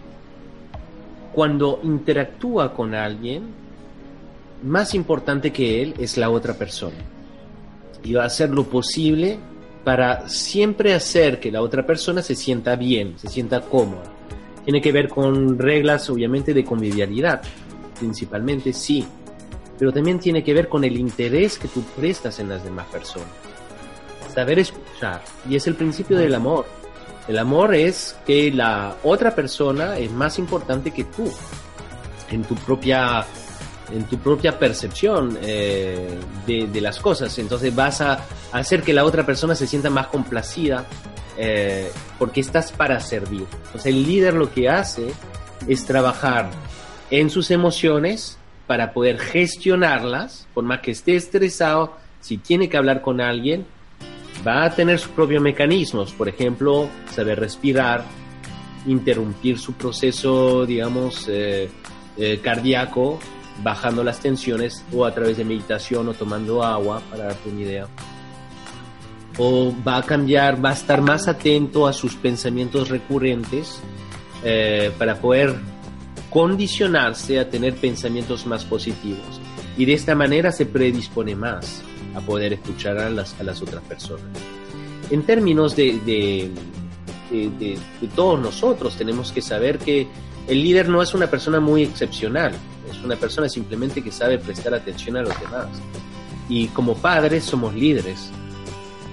cuando interactúa con alguien, más importante que él es la otra persona. Y va a hacer lo posible para siempre hacer que la otra persona se sienta bien, se sienta cómoda. Tiene que ver con reglas, obviamente, de convivialidad, principalmente, sí, pero también tiene que ver con el interés que tú prestas en las demás personas. Saber escuchar. Y es el principio del amor. El amor es que la otra persona es más importante que tú en tu propia en tu propia percepción eh, de, las cosas. Entonces vas a hacer que la otra persona se sienta más complacida eh, porque estás para servir. Entonces el líder lo que hace es trabajar en sus emociones para poder gestionarlas, por más que esté estresado, si tiene que hablar con alguien, va a tener sus propios mecanismos, por ejemplo, saber respirar, interrumpir su proceso, digamos, eh, eh, cardíaco bajando las tensiones o a través de meditación o tomando agua, para darte una idea. O va a cambiar, va a estar más atento a sus pensamientos recurrentes eh, para poder condicionarse a tener pensamientos más positivos. Y de esta manera se predispone más a poder escuchar a las, a las otras personas. En términos de, de, de, de todos nosotros, tenemos que saber que el líder no es una persona muy excepcional, es una persona simplemente que sabe prestar atención a los demás. Y como padres somos líderes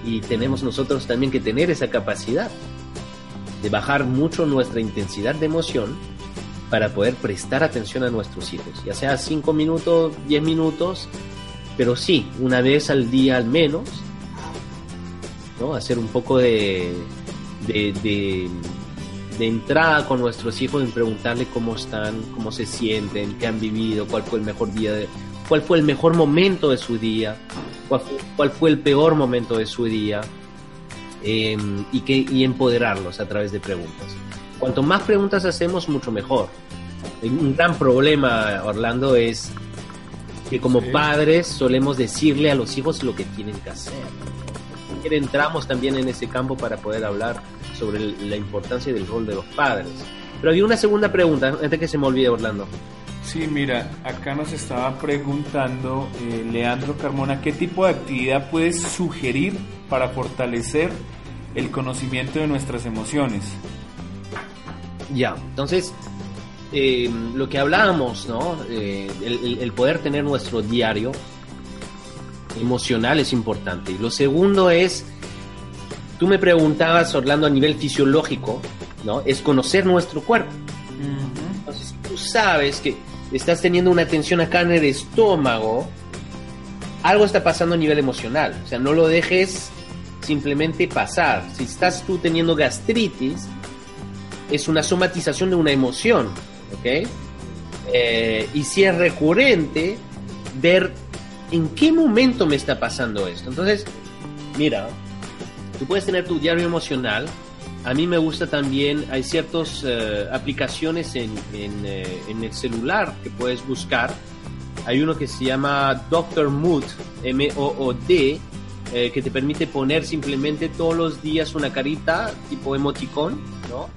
y tenemos nosotros también que tener esa capacidad de bajar mucho nuestra intensidad de emoción para poder prestar atención a nuestros hijos, ya sea 5 minutos, 10 minutos, pero sí, una vez al día al menos, ¿no? Hacer un poco de, de, entrada con nuestros hijos en preguntarle cómo están, cómo se sienten, qué han vivido, cuál fue el mejor día, cuál fue el mejor momento de su día, cuál fue, el peor momento de su día, eh, y, que, y empoderarlos a través de preguntas. Cuanto más preguntas hacemos, mucho mejor. Un gran problema, Orlando, es que como sí. padres solemos decirle a los hijos lo que tienen que hacer. Entramos también en ese campo para poder hablar sobre la importancia del rol de los padres. Pero había una segunda pregunta, antes que se me olvide, Orlando. Sí, mira, acá nos estaba preguntando eh, Leandro Carmona, ¿qué tipo de actividad puedes sugerir para fortalecer el conocimiento de nuestras emociones? Ya, entonces, eh, lo que hablábamos, ¿no? Eh, el, el, poder tener nuestro diario emocional es importante. Y lo segundo es, tú me preguntabas, Orlando, a nivel fisiológico, ¿no? Es conocer nuestro cuerpo. Uh -huh. Entonces, tú sabes que estás teniendo una tensión acá en el estómago, algo está pasando a nivel emocional. O sea, no lo dejes simplemente pasar. Si estás tú teniendo gastritis, es una somatización de una emoción, ¿ok? Eh, y si es recurrente, ver en qué momento me está pasando esto. Entonces, mira, tú puedes tener tu diario emocional. A mí me gusta también, hay ciertas uh, aplicaciones en, eh, en, el celular que puedes buscar. Hay uno que se llama Doctor Mood, M-O-O-D, eh, que te permite poner simplemente todos los días una carita tipo emoticón, ¿no?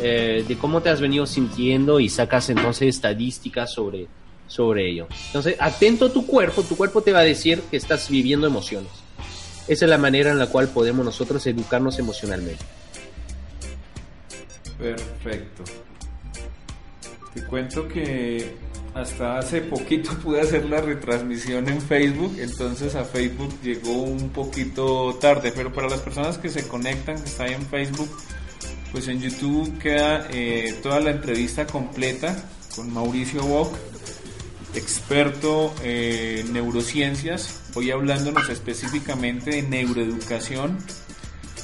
Eh, de cómo te has venido sintiendo y sacas entonces estadísticas sobre, sobre ello. Entonces, atento a tu cuerpo, tu cuerpo te va a decir que estás viviendo emociones. Esa es la manera en la cual podemos nosotros educarnos emocionalmente. Perfecto. Te cuento que hasta hace poquito pude hacer la retransmisión en Facebook, entonces a Facebook llegó un poquito tarde, pero para las personas que se conectan, que están en Facebook, pues en YouTube queda eh, toda la entrevista completa con Mauricio Bock, experto en neurociencias, hoy hablándonos específicamente de neuroeducación.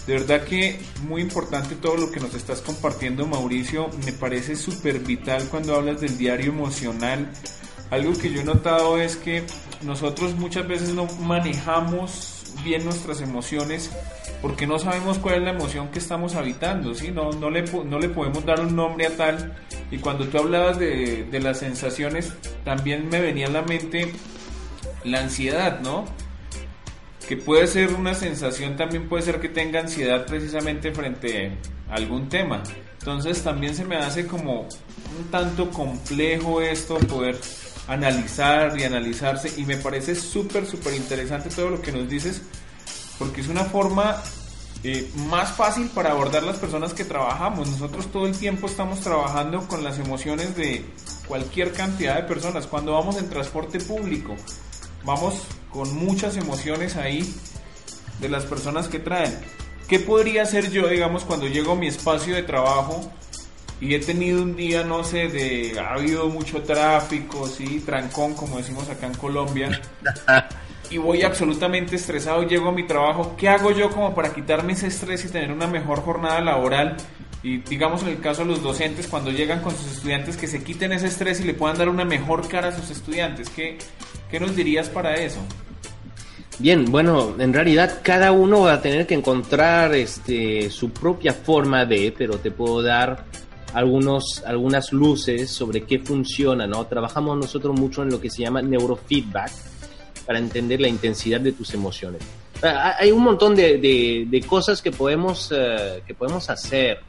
De verdad que muy importante todo lo que nos estás compartiendo, Mauricio. Me parece súper vital cuando hablas del diario emocional. Algo que yo he notado es que nosotros muchas veces no manejamos bien nuestras emociones porque no sabemos cuál es la emoción que estamos habitando, ¿sí? no, no, le, no le podemos dar un nombre a tal. Y cuando tú hablabas de, de las sensaciones, también me venía a la mente la ansiedad, ¿no? Que puede ser una sensación, también puede ser que tenga ansiedad precisamente frente a algún tema. Entonces también se me hace como un tanto complejo esto, poder analizar y analizarse. Y me parece súper súper interesante todo lo que nos dices porque es una forma eh, más fácil para abordar las personas que trabajamos. Nosotros todo el tiempo estamos trabajando con las emociones de cualquier cantidad de personas. Cuando vamos en transporte público vamos con muchas emociones ahí de las personas que traen. ¿qué podría hacer yo digamos cuando llego a mi espacio de trabajo y he tenido un día, no sé, de ha habido mucho tráfico, sí, trancón, como decimos acá en Colombia, y voy absolutamente estresado, llego a mi trabajo, ¿qué hago yo como para quitarme ese estrés y tener una mejor jornada laboral? Y digamos en el caso de los docentes, cuando llegan con sus estudiantes, que se quiten ese estrés y le puedan dar una mejor cara a sus estudiantes, ¿qué, qué nos dirías para eso? Bien, bueno, en realidad cada uno va a tener que encontrar este, su propia forma de, pero te puedo dar algunos, algunas luces sobre qué funciona, ¿no? Trabajamos nosotros mucho en lo que se llama neurofeedback para entender la intensidad de tus emociones. Ah, hay un montón de, de, cosas que podemos, eh, que podemos hacer.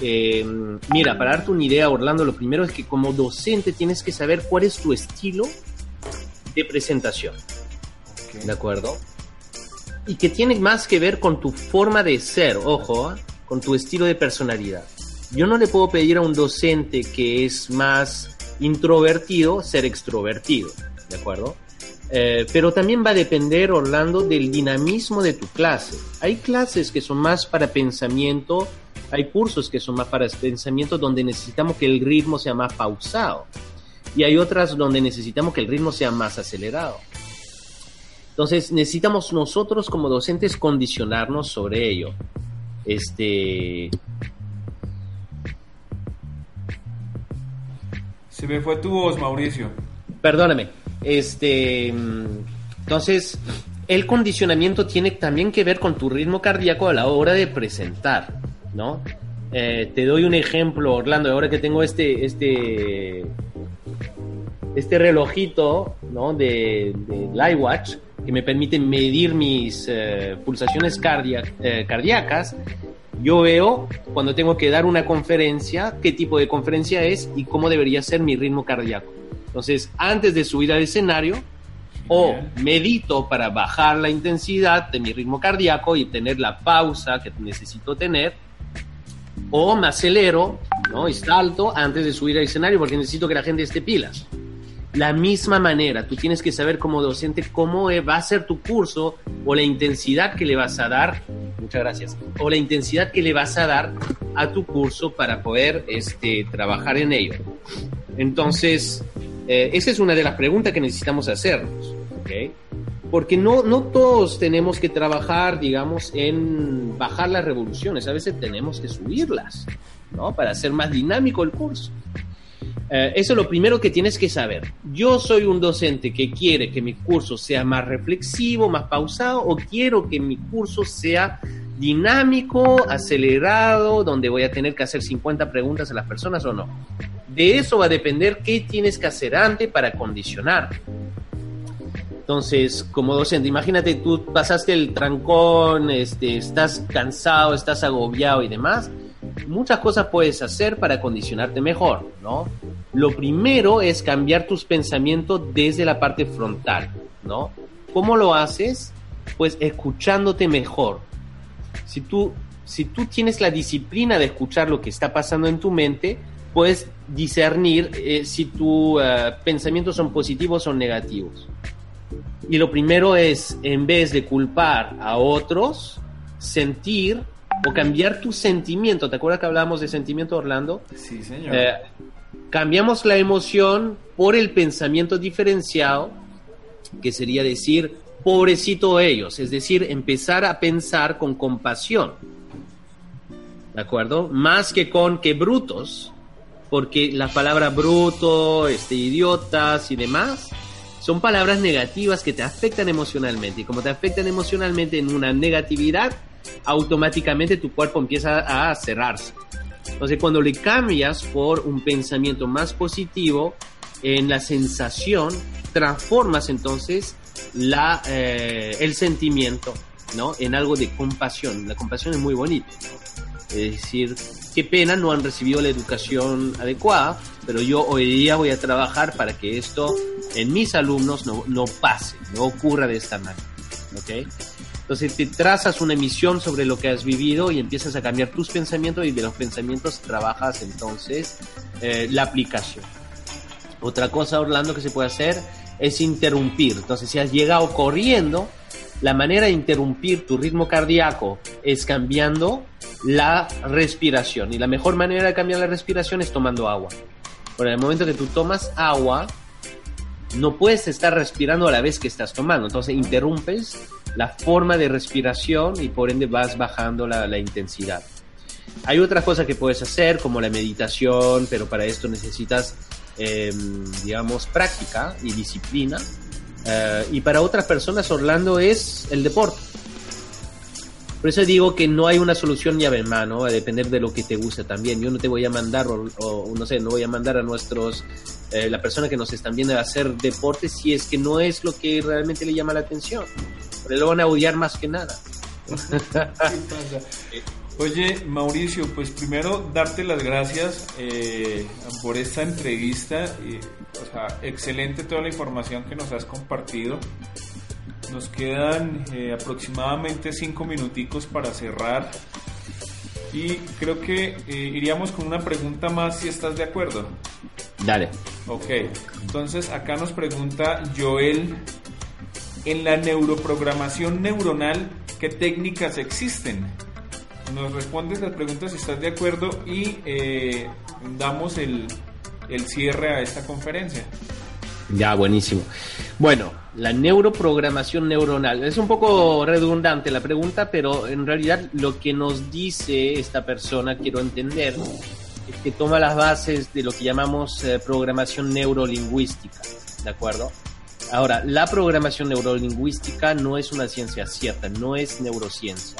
Eh, mira, para darte una idea, Orlando, lo primero es que como docente tienes que saber cuál es tu estilo de presentación. ¿De acuerdo? Y que tiene más que ver con tu forma de ser, ojo, ¿eh? con tu estilo de personalidad. Yo no le puedo pedir a un docente que es más introvertido ser extrovertido, ¿de acuerdo? Eh, pero también va a depender, Orlando, del dinamismo de tu clase. Hay clases que son más para pensamiento, hay cursos que son más para pensamiento donde necesitamos que el ritmo sea más pausado y hay otras donde necesitamos que el ritmo sea más acelerado. Entonces necesitamos nosotros como docentes condicionarnos sobre ello. Este. Se me fue tu voz, Mauricio. Perdóname. Este. Entonces, el condicionamiento tiene también que ver con tu ritmo cardíaco a la hora de presentar, ¿no? Eh, te doy un ejemplo, Orlando, ahora que tengo este, este, este relojito, ¿no? De, de que me permiten medir mis eh, pulsaciones eh, cardíacas, yo veo cuando tengo que dar una conferencia, qué tipo de conferencia es y cómo debería ser mi ritmo cardíaco. Entonces, antes de subir al escenario, o medito para bajar la intensidad de mi ritmo cardíaco y tener la pausa que necesito tener, o me acelero ¿no? y salto antes de subir al escenario porque necesito que la gente esté pilas la misma manera. Tú tienes que saber como docente cómo va a ser tu curso o la intensidad que le vas a dar. Muchas gracias. O la intensidad que le vas a dar a tu curso para poder este, trabajar en ello. Entonces, eh, esa es una de las preguntas que necesitamos hacernos. ¿okay? Porque no, no todos tenemos que trabajar, digamos, en bajar las revoluciones. A veces tenemos que subirlas, ¿no? Para hacer más dinámico el curso. Eh, eso es lo primero que tienes que saber. Yo soy un docente que quiere que mi curso sea más reflexivo, más pausado, o quiero que mi curso sea dinámico, acelerado, donde voy a tener que hacer 50 preguntas a las personas o no. De eso va a depender qué tienes que hacer antes para condicionar. Entonces, como docente, imagínate, tú pasaste el trancón, este, estás cansado, estás agobiado y demás muchas cosas puedes hacer para condicionarte mejor, ¿no? Lo primero es cambiar tus pensamientos desde la parte frontal, ¿no? ¿Cómo lo haces? Pues escuchándote mejor. Si tú, si tú tienes la disciplina de escuchar lo que está pasando en tu mente, puedes discernir eh, si tus eh, pensamientos son positivos o negativos. Y lo primero es, en vez de culpar a otros, sentir o cambiar tu sentimiento. ¿Te acuerdas que hablábamos de sentimiento, Orlando? Sí, señor. Eh, cambiamos la emoción por el pensamiento diferenciado, que sería decir, pobrecito ellos, es decir, empezar a pensar con compasión. ¿De acuerdo? Más que con que brutos, porque la palabra bruto, este, idiotas y demás, son palabras negativas que te afectan emocionalmente. Y como te afectan emocionalmente en una negatividad, automáticamente tu cuerpo empieza a cerrarse. Entonces, cuando le cambias por un pensamiento más positivo, en la sensación, transformas entonces la, eh, el sentimiento ¿no? en algo de compasión. La compasión es muy bonita. Es decir, qué pena no han recibido la educación adecuada, pero yo hoy día voy a trabajar para que esto en mis alumnos no, no pase, no ocurra de esta manera. ¿okay? Entonces te trazas una emisión sobre lo que has vivido y empiezas a cambiar tus pensamientos y de los pensamientos trabajas entonces eh, la aplicación. Otra cosa, Orlando, que se puede hacer es interrumpir. Entonces, si has llegado corriendo, la manera de interrumpir tu ritmo cardíaco es cambiando la respiración. Y la mejor manera de cambiar la respiración es tomando agua. Por el momento que tú tomas agua, no puedes estar respirando a la vez que estás tomando. Entonces interrumpes la forma de respiración y por ende vas bajando la, intensidad. Hay otras cosas que puedes hacer como la meditación, pero para esto necesitas, em, digamos, práctica y disciplina. Eh, y para otras personas Orlando es el deporte. Por eso digo que no hay una solución llave en mano, a depender de lo que te guste también. Yo no te voy a mandar, o, no sé, no voy a mandar a nuestros, eh, la persona que nos están viendo a hacer deporte si es que no es lo que realmente le llama la atención. Pero lo van a odiar más que nada. Oye, Mauricio, pues primero darte las gracias eh, por esta entrevista. Y, o sea, excelente toda la información que nos has compartido. Nos quedan eh, aproximadamente cinco minuticos para cerrar. Y creo que eh, iríamos con una pregunta más si estás de acuerdo. Dale. Ok, entonces acá nos pregunta Joel, en la neuroprogramación neuronal, ¿qué técnicas existen? Nos respondes las preguntas si estás de acuerdo y eh, damos el, el cierre a esta conferencia. Ya, buenísimo. Bueno, la neuroprogramación neuronal. Es un poco redundante la pregunta, pero en realidad lo que nos dice esta persona, quiero entender, es que toma las bases de lo que llamamos eh, programación neurolingüística, ¿de acuerdo? Ahora, la programación neurolingüística no es una ciencia cierta, no es neurociencia.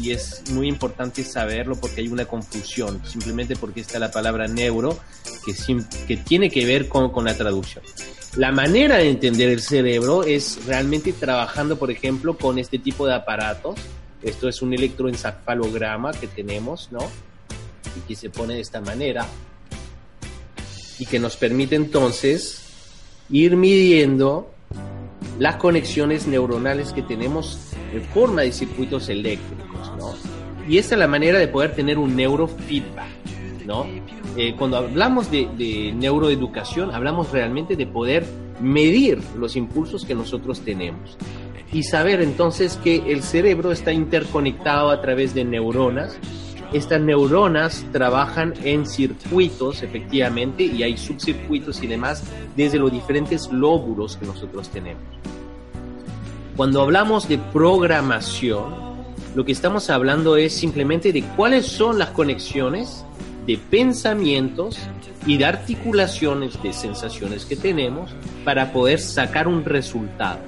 Y es muy importante saberlo porque hay una confusión, simplemente porque está la palabra neuro, que, tiene que ver con la traducción. La manera de entender el cerebro es realmente trabajando, por ejemplo, con este tipo de aparatos. Esto es un electroencefalograma que tenemos, ¿no? Y que se pone de esta manera. Y que nos permite entonces ir midiendo las conexiones neuronales que tenemos en forma de circuitos eléctricos, ¿no? Y esta es la manera de poder tener un neurofeedback, ¿no? Eh, cuando hablamos de, neuroeducación, hablamos realmente de poder medir los impulsos que nosotros tenemos y saber entonces que el cerebro está interconectado a través de neuronas. Estas neuronas trabajan en circuitos, efectivamente, y hay subcircuitos y demás desde los diferentes lóbulos que nosotros tenemos. Cuando hablamos de programación, lo que estamos hablando es simplemente de cuáles son las conexiones de pensamientos y de articulaciones de sensaciones que tenemos para poder sacar un resultado.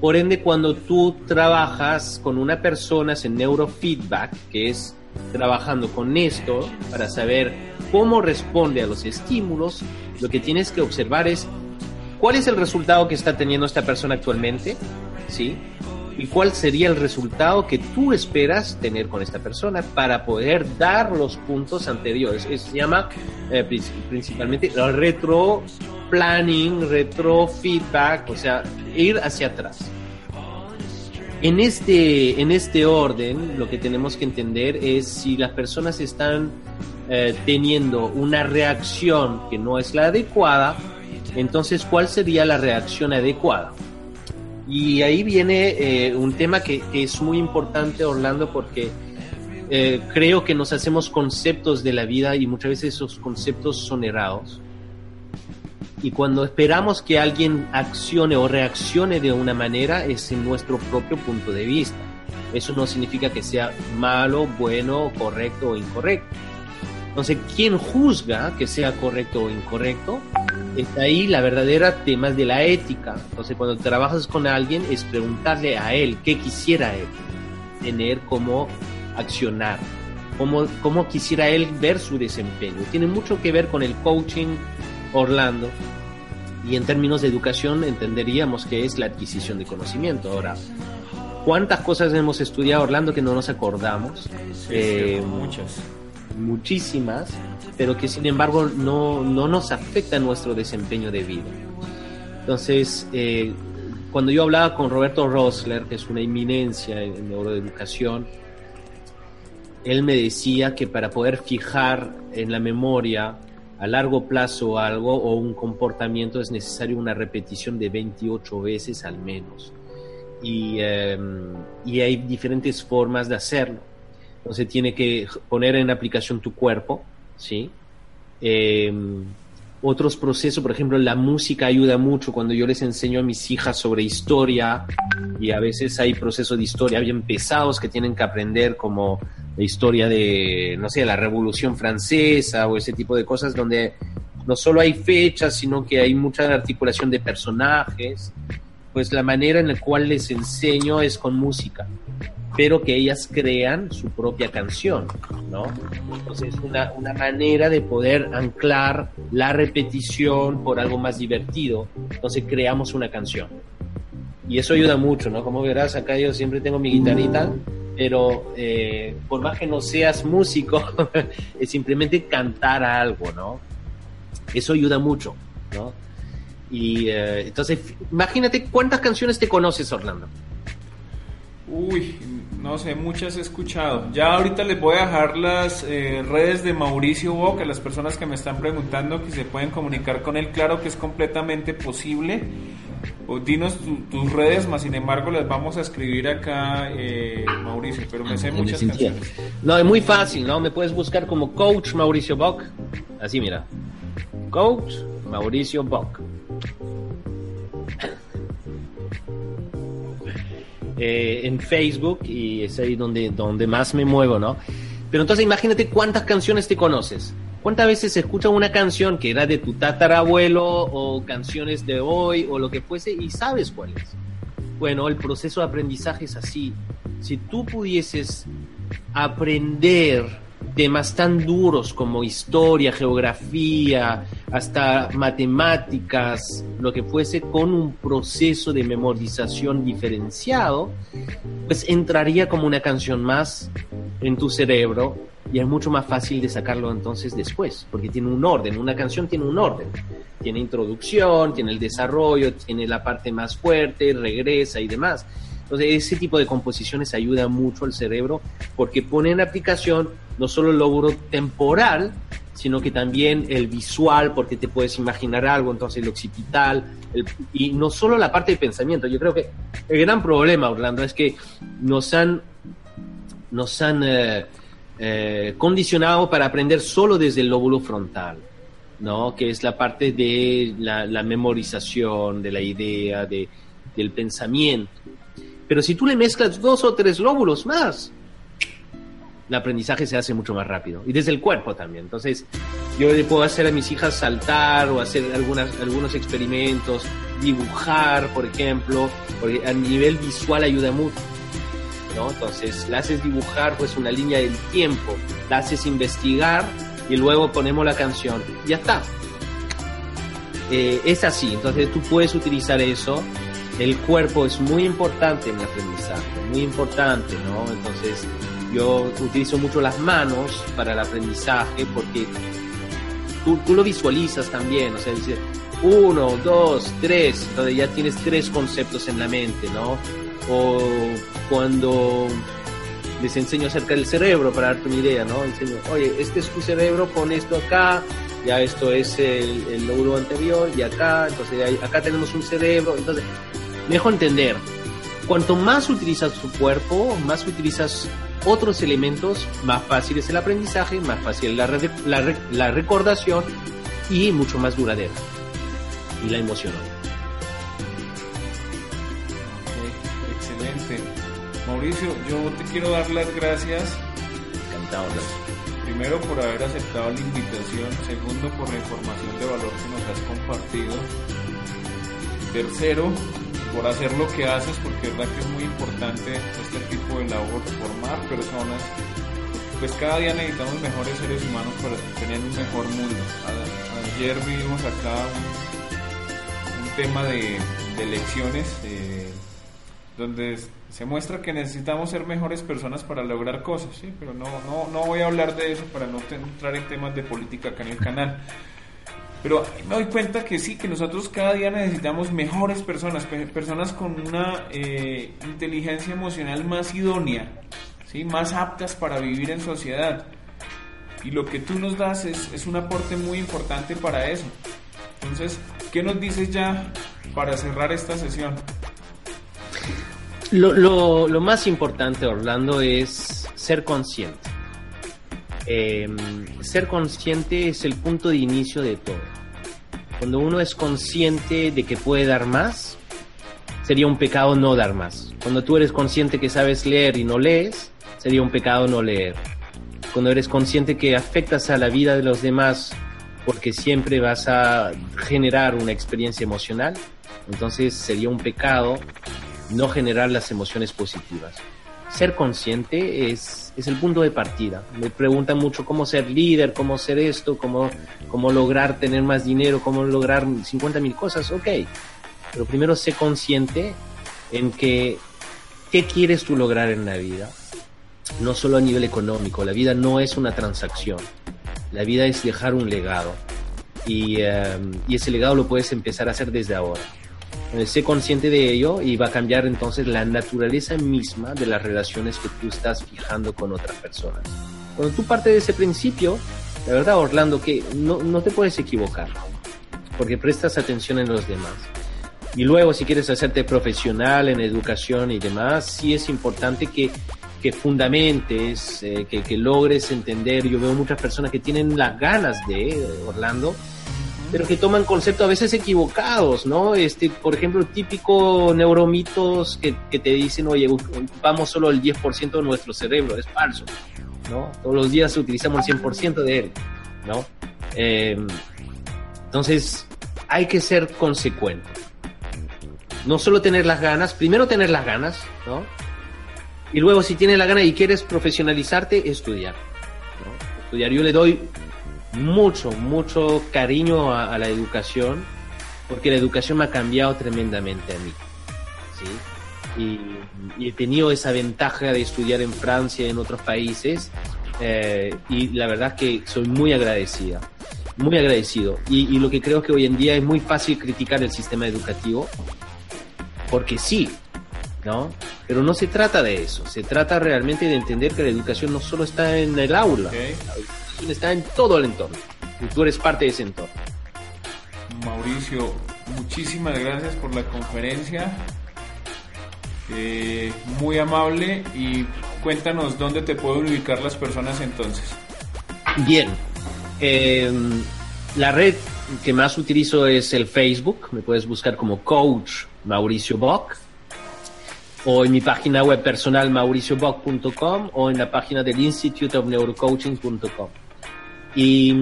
Por ende, cuando tú trabajas con una persona en neurofeedback, que es trabajando con esto para saber cómo responde a los estímulos, lo que tienes que observar es cuál es el resultado que está teniendo esta persona actualmente, ¿sí? y cuál sería el resultado que tú esperas tener con esta persona para poder dar los puntos anteriores. se llama eh, principalmente retro planning, retro feedback, o sea, ir hacia atrás. En este, en este orden, lo que tenemos que entender es si las personas están eh, teniendo una reacción que no es la adecuada, entonces, ¿cuál sería la reacción adecuada? Y ahí viene eh, un tema que, es muy importante, Orlando, porque eh, creo que nos hacemos conceptos de la vida y muchas veces esos conceptos son errados. Y cuando esperamos que alguien accione o reaccione de una manera es en nuestro propio punto de vista. Eso no significa que sea malo, bueno, correcto o incorrecto. Entonces, ¿quién juzga que sea correcto o incorrecto? está ahí la verdadera tema de la ética. Entonces, cuando trabajas con alguien, es preguntarle a él qué quisiera él tener, cómo accionar, cómo, cómo quisiera él ver su desempeño. Tiene mucho que ver con el coaching Orlando. Y en términos de educación entenderíamos que es la adquisición de conocimiento. Ahora, ¿cuántas cosas hemos estudiado Orlando que no nos acordamos? Eh, muchas muchísimas, pero que sin embargo no, no nos afecta nuestro desempeño de vida. Entonces, eh, cuando yo hablaba con Roberto Rosler, que es una eminencia en, neuroeducación, él me decía que para poder fijar en la memoria a largo plazo algo o un comportamiento es necesario una repetición de 28 veces al menos. Y, eh, y hay diferentes formas de hacerlo. Entonces tiene que poner en aplicación tu cuerpo, ¿sí? Eh, otros procesos, por ejemplo, la música ayuda mucho cuando yo les enseño a mis hijas sobre historia y a veces hay procesos de historia bien pesados que tienen que aprender como la historia de, no sé, la Revolución Francesa o ese tipo de cosas donde no solo hay fechas, sino que hay mucha articulación de personajes, pues la manera en la cual les enseño es con música. pero que ellas crean su propia canción, ¿no? Entonces es una, manera de poder anclar la repetición por algo más divertido, entonces creamos una canción. Y eso ayuda mucho, ¿no? Como verás, acá yo siempre tengo mi guitarrita, pero eh, por más que no seas músico, es simplemente cantar algo, ¿no? Eso ayuda mucho, ¿no? Y eh, entonces, imagínate cuántas canciones te conoces, Orlando. Uy, no sé, muchas he escuchado. Ya ahorita les voy a dejar las eh, redes de Mauricio Boca, a las personas que me están preguntando que se pueden comunicar con él. Claro que es completamente posible. O dinos tus redes, más sin embargo las vamos a escribir acá, eh, Mauricio, pero me sé muchas canciones. No, es muy fácil, ¿no? Me puedes buscar como Coach Mauricio Bock. Así, mira. Coach Mauricio Bock. Eh, en Facebook y es ahí donde, donde más me muevo, ¿no? Pero entonces imagínate cuántas canciones te conoces. ¿Cuántas veces escuchas una canción que era de tu tatarabuelo o canciones de hoy o lo que fuese y sabes cuál es? Bueno, el proceso de aprendizaje es así. Si tú pudieses aprender temas tan duros como historia, geografía, hasta matemáticas, lo que fuese, con un proceso de memorización diferenciado, pues entraría como una canción más en tu cerebro y es mucho más fácil de sacarlo entonces después, porque tiene un orden, una canción tiene un orden, tiene introducción, tiene el desarrollo, tiene la parte más fuerte, regresa y demás. Entonces, ese tipo de composiciones ayuda mucho al cerebro porque pone en aplicación no solo el logro temporal, sino que también el visual, porque te puedes imaginar algo, entonces el occipital, y no solo la parte de pensamiento. Yo creo que el gran problema, Orlando, es que nos han, nos han eh, eh, condicionado para aprender solo desde el lóbulo frontal. ¿no? que es la parte de la, la memorización, de la idea, de, del pensamiento. Pero si tú le mezclas dos o tres lóbulos más, el aprendizaje se hace mucho más rápido. Y desde el cuerpo también. Entonces, yo le puedo hacer a mis hijas saltar o hacer algunas, algunos experimentos, dibujar, por ejemplo, porque a nivel visual ayuda mucho. ¿no? Entonces, la haces dibujar pues una línea del tiempo, la haces investigar y luego ponemos la canción. Ya está. Eh, es así, entonces tú puedes utilizar eso el cuerpo es muy importante en el aprendizaje, muy importante, ¿no? Entonces, yo utilizo mucho las manos para el aprendizaje porque tú, tú lo visualizas también, o sea, dices uno, dos, tres, entonces ya tienes tres conceptos en la mente, ¿no? O cuando les enseño acerca del cerebro para darte una idea, ¿no? Enseño, oye, este es tu cerebro, pon esto acá, ya esto es el, el lóbulo anterior y acá, entonces acá tenemos un cerebro, entonces mejor entender. Cuanto más utilizas tu cuerpo, más utilizas otros elementos, más fácil es el aprendizaje, más fácil la, la, la recordación y mucho más duradera. Y la emoción. excelente. Mauricio, yo te quiero dar las gracias. Encantado. Primero por haber aceptado la invitación, segundo por la información de valor que nos has compartido. Tercero, por hacer lo que haces, porque es verdad que es muy importante este de labor, formar personas. Pues cada día necesitamos mejores seres humanos para tener un mejor mundo. ayer vimos acá un, tema de, elecciones donde se muestra que necesitamos ser mejores personas para lograr cosas, ¿sí? pero no, no, no voy a hablar de eso para no entrar en temas de política acá en el canal. Pero me doy cuenta que sí, que nosotros cada día necesitamos mejores personas, personas con una eh, inteligencia emocional más idónea, ¿sí? más aptas para vivir en sociedad. Y lo que tú nos das es, es un aporte muy importante para eso. Entonces, ¿qué nos dices ya para cerrar esta sesión? Lo, lo, lo más importante, Orlando, es ser consciente. Eh, ser consciente es el punto de inicio de todo. Cuando uno es consciente de que puede dar más, sería un pecado no dar más. Cuando tú eres consciente que sabes leer y no lees, sería un pecado no leer. Cuando eres consciente que afectas a la vida de los demás porque siempre vas a generar una experiencia emocional, entonces sería un pecado no generar las emociones positivas. Ser consciente es, es el punto de partida. Me preguntan mucho cómo ser líder, cómo ser esto, cómo, cómo lograr tener más dinero, cómo lograr 50 mil cosas. Ok, pero primero sé consciente en que qué quieres tú lograr en la vida. No solo a nivel económico, la vida no es una transacción. La vida es dejar un legado. Y, eh, y ese legado lo puedes empezar a hacer desde ahora. Eh, sé consciente de ello y va a cambiar entonces la naturaleza misma de las relaciones que tú estás fijando con otras personas. Cuando tú partes de ese principio, la verdad, Orlando, que no, no te puedes equivocar, porque prestas atención en los demás. Y luego, si quieres hacerte profesional en educación y demás, sí es importante que, que fundamentes, eh, que, que logres entender. Yo veo muchas personas que tienen las ganas de, Orlando, pero que toman conceptos a veces equivocados, ¿no? Este, por ejemplo, típico neuromitos que, que te dicen, oye, ocupamos solo el 10% de nuestro cerebro, es falso, ¿no? Todos los días utilizamos el 100% de él, ¿no? Eh, entonces, hay que ser consecuente. No solo tener las ganas, primero tener las ganas, ¿no? Y luego, si tienes la gana y quieres profesionalizarte, estudiar. ¿no? Estudiar. Yo le doy mucho, mucho cariño a, a, la educación, porque la educación me ha cambiado tremendamente a mí. ¿sí? Y, y he tenido esa ventaja de estudiar en Francia y en otros países, eh, y la verdad que soy muy agradecida, muy agradecido. Y, y lo que creo que hoy en día es muy fácil criticar el sistema educativo, porque sí, ¿no? Pero no se trata de eso, se trata realmente de entender que la educación no solo está en el aula, okay. Está en todo el entorno, y tú eres parte de ese entorno. Mauricio, muchísimas gracias por la conferencia, eh, muy amable y cuéntanos dónde te pueden ubicar las personas entonces. Bien, eh, la red que más utilizo es el Facebook, me puedes buscar como Coach Mauricio Bock o en mi página web personal mauriciobock.com o en la página del Institute of Neurocoaching.com. Y,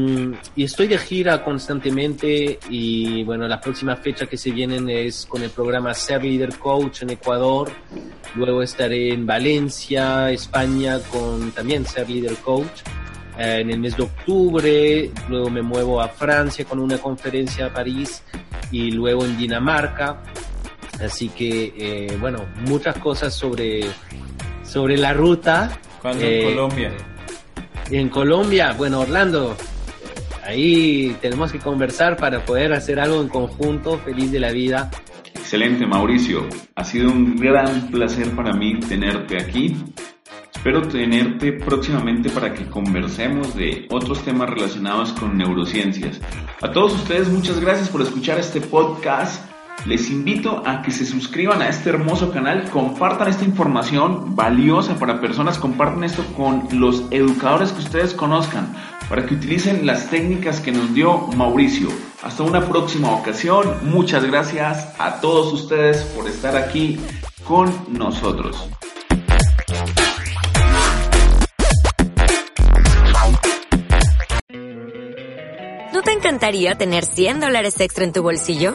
y, estoy de gira constantemente y bueno, la próxima fecha que se vienen es con el programa Ser Leader Coach en Ecuador. Luego estaré en Valencia, España con también Ser Leader Coach eh, en el mes de octubre. Luego me muevo a Francia con una conferencia a París y luego en Dinamarca. Así que, eh, bueno, muchas cosas sobre, sobre la ruta. ¿Cuándo eh, en Colombia? En Colombia, bueno, Orlando, ahí tenemos que conversar para poder hacer algo en conjunto, feliz de la vida. Excelente, Mauricio. Ha sido un gran placer para mí tenerte aquí. Espero tenerte próximamente para que conversemos de otros temas relacionados con neurociencias. A todos ustedes, muchas gracias por escuchar este podcast. Les invito a que se suscriban a este hermoso canal, compartan esta información valiosa para personas, compartan esto con los educadores que ustedes conozcan, para que utilicen las técnicas que nos dio Mauricio. Hasta una próxima ocasión, muchas gracias a todos ustedes por estar aquí con nosotros. ¿No te encantaría tener 100 dólares extra en tu bolsillo?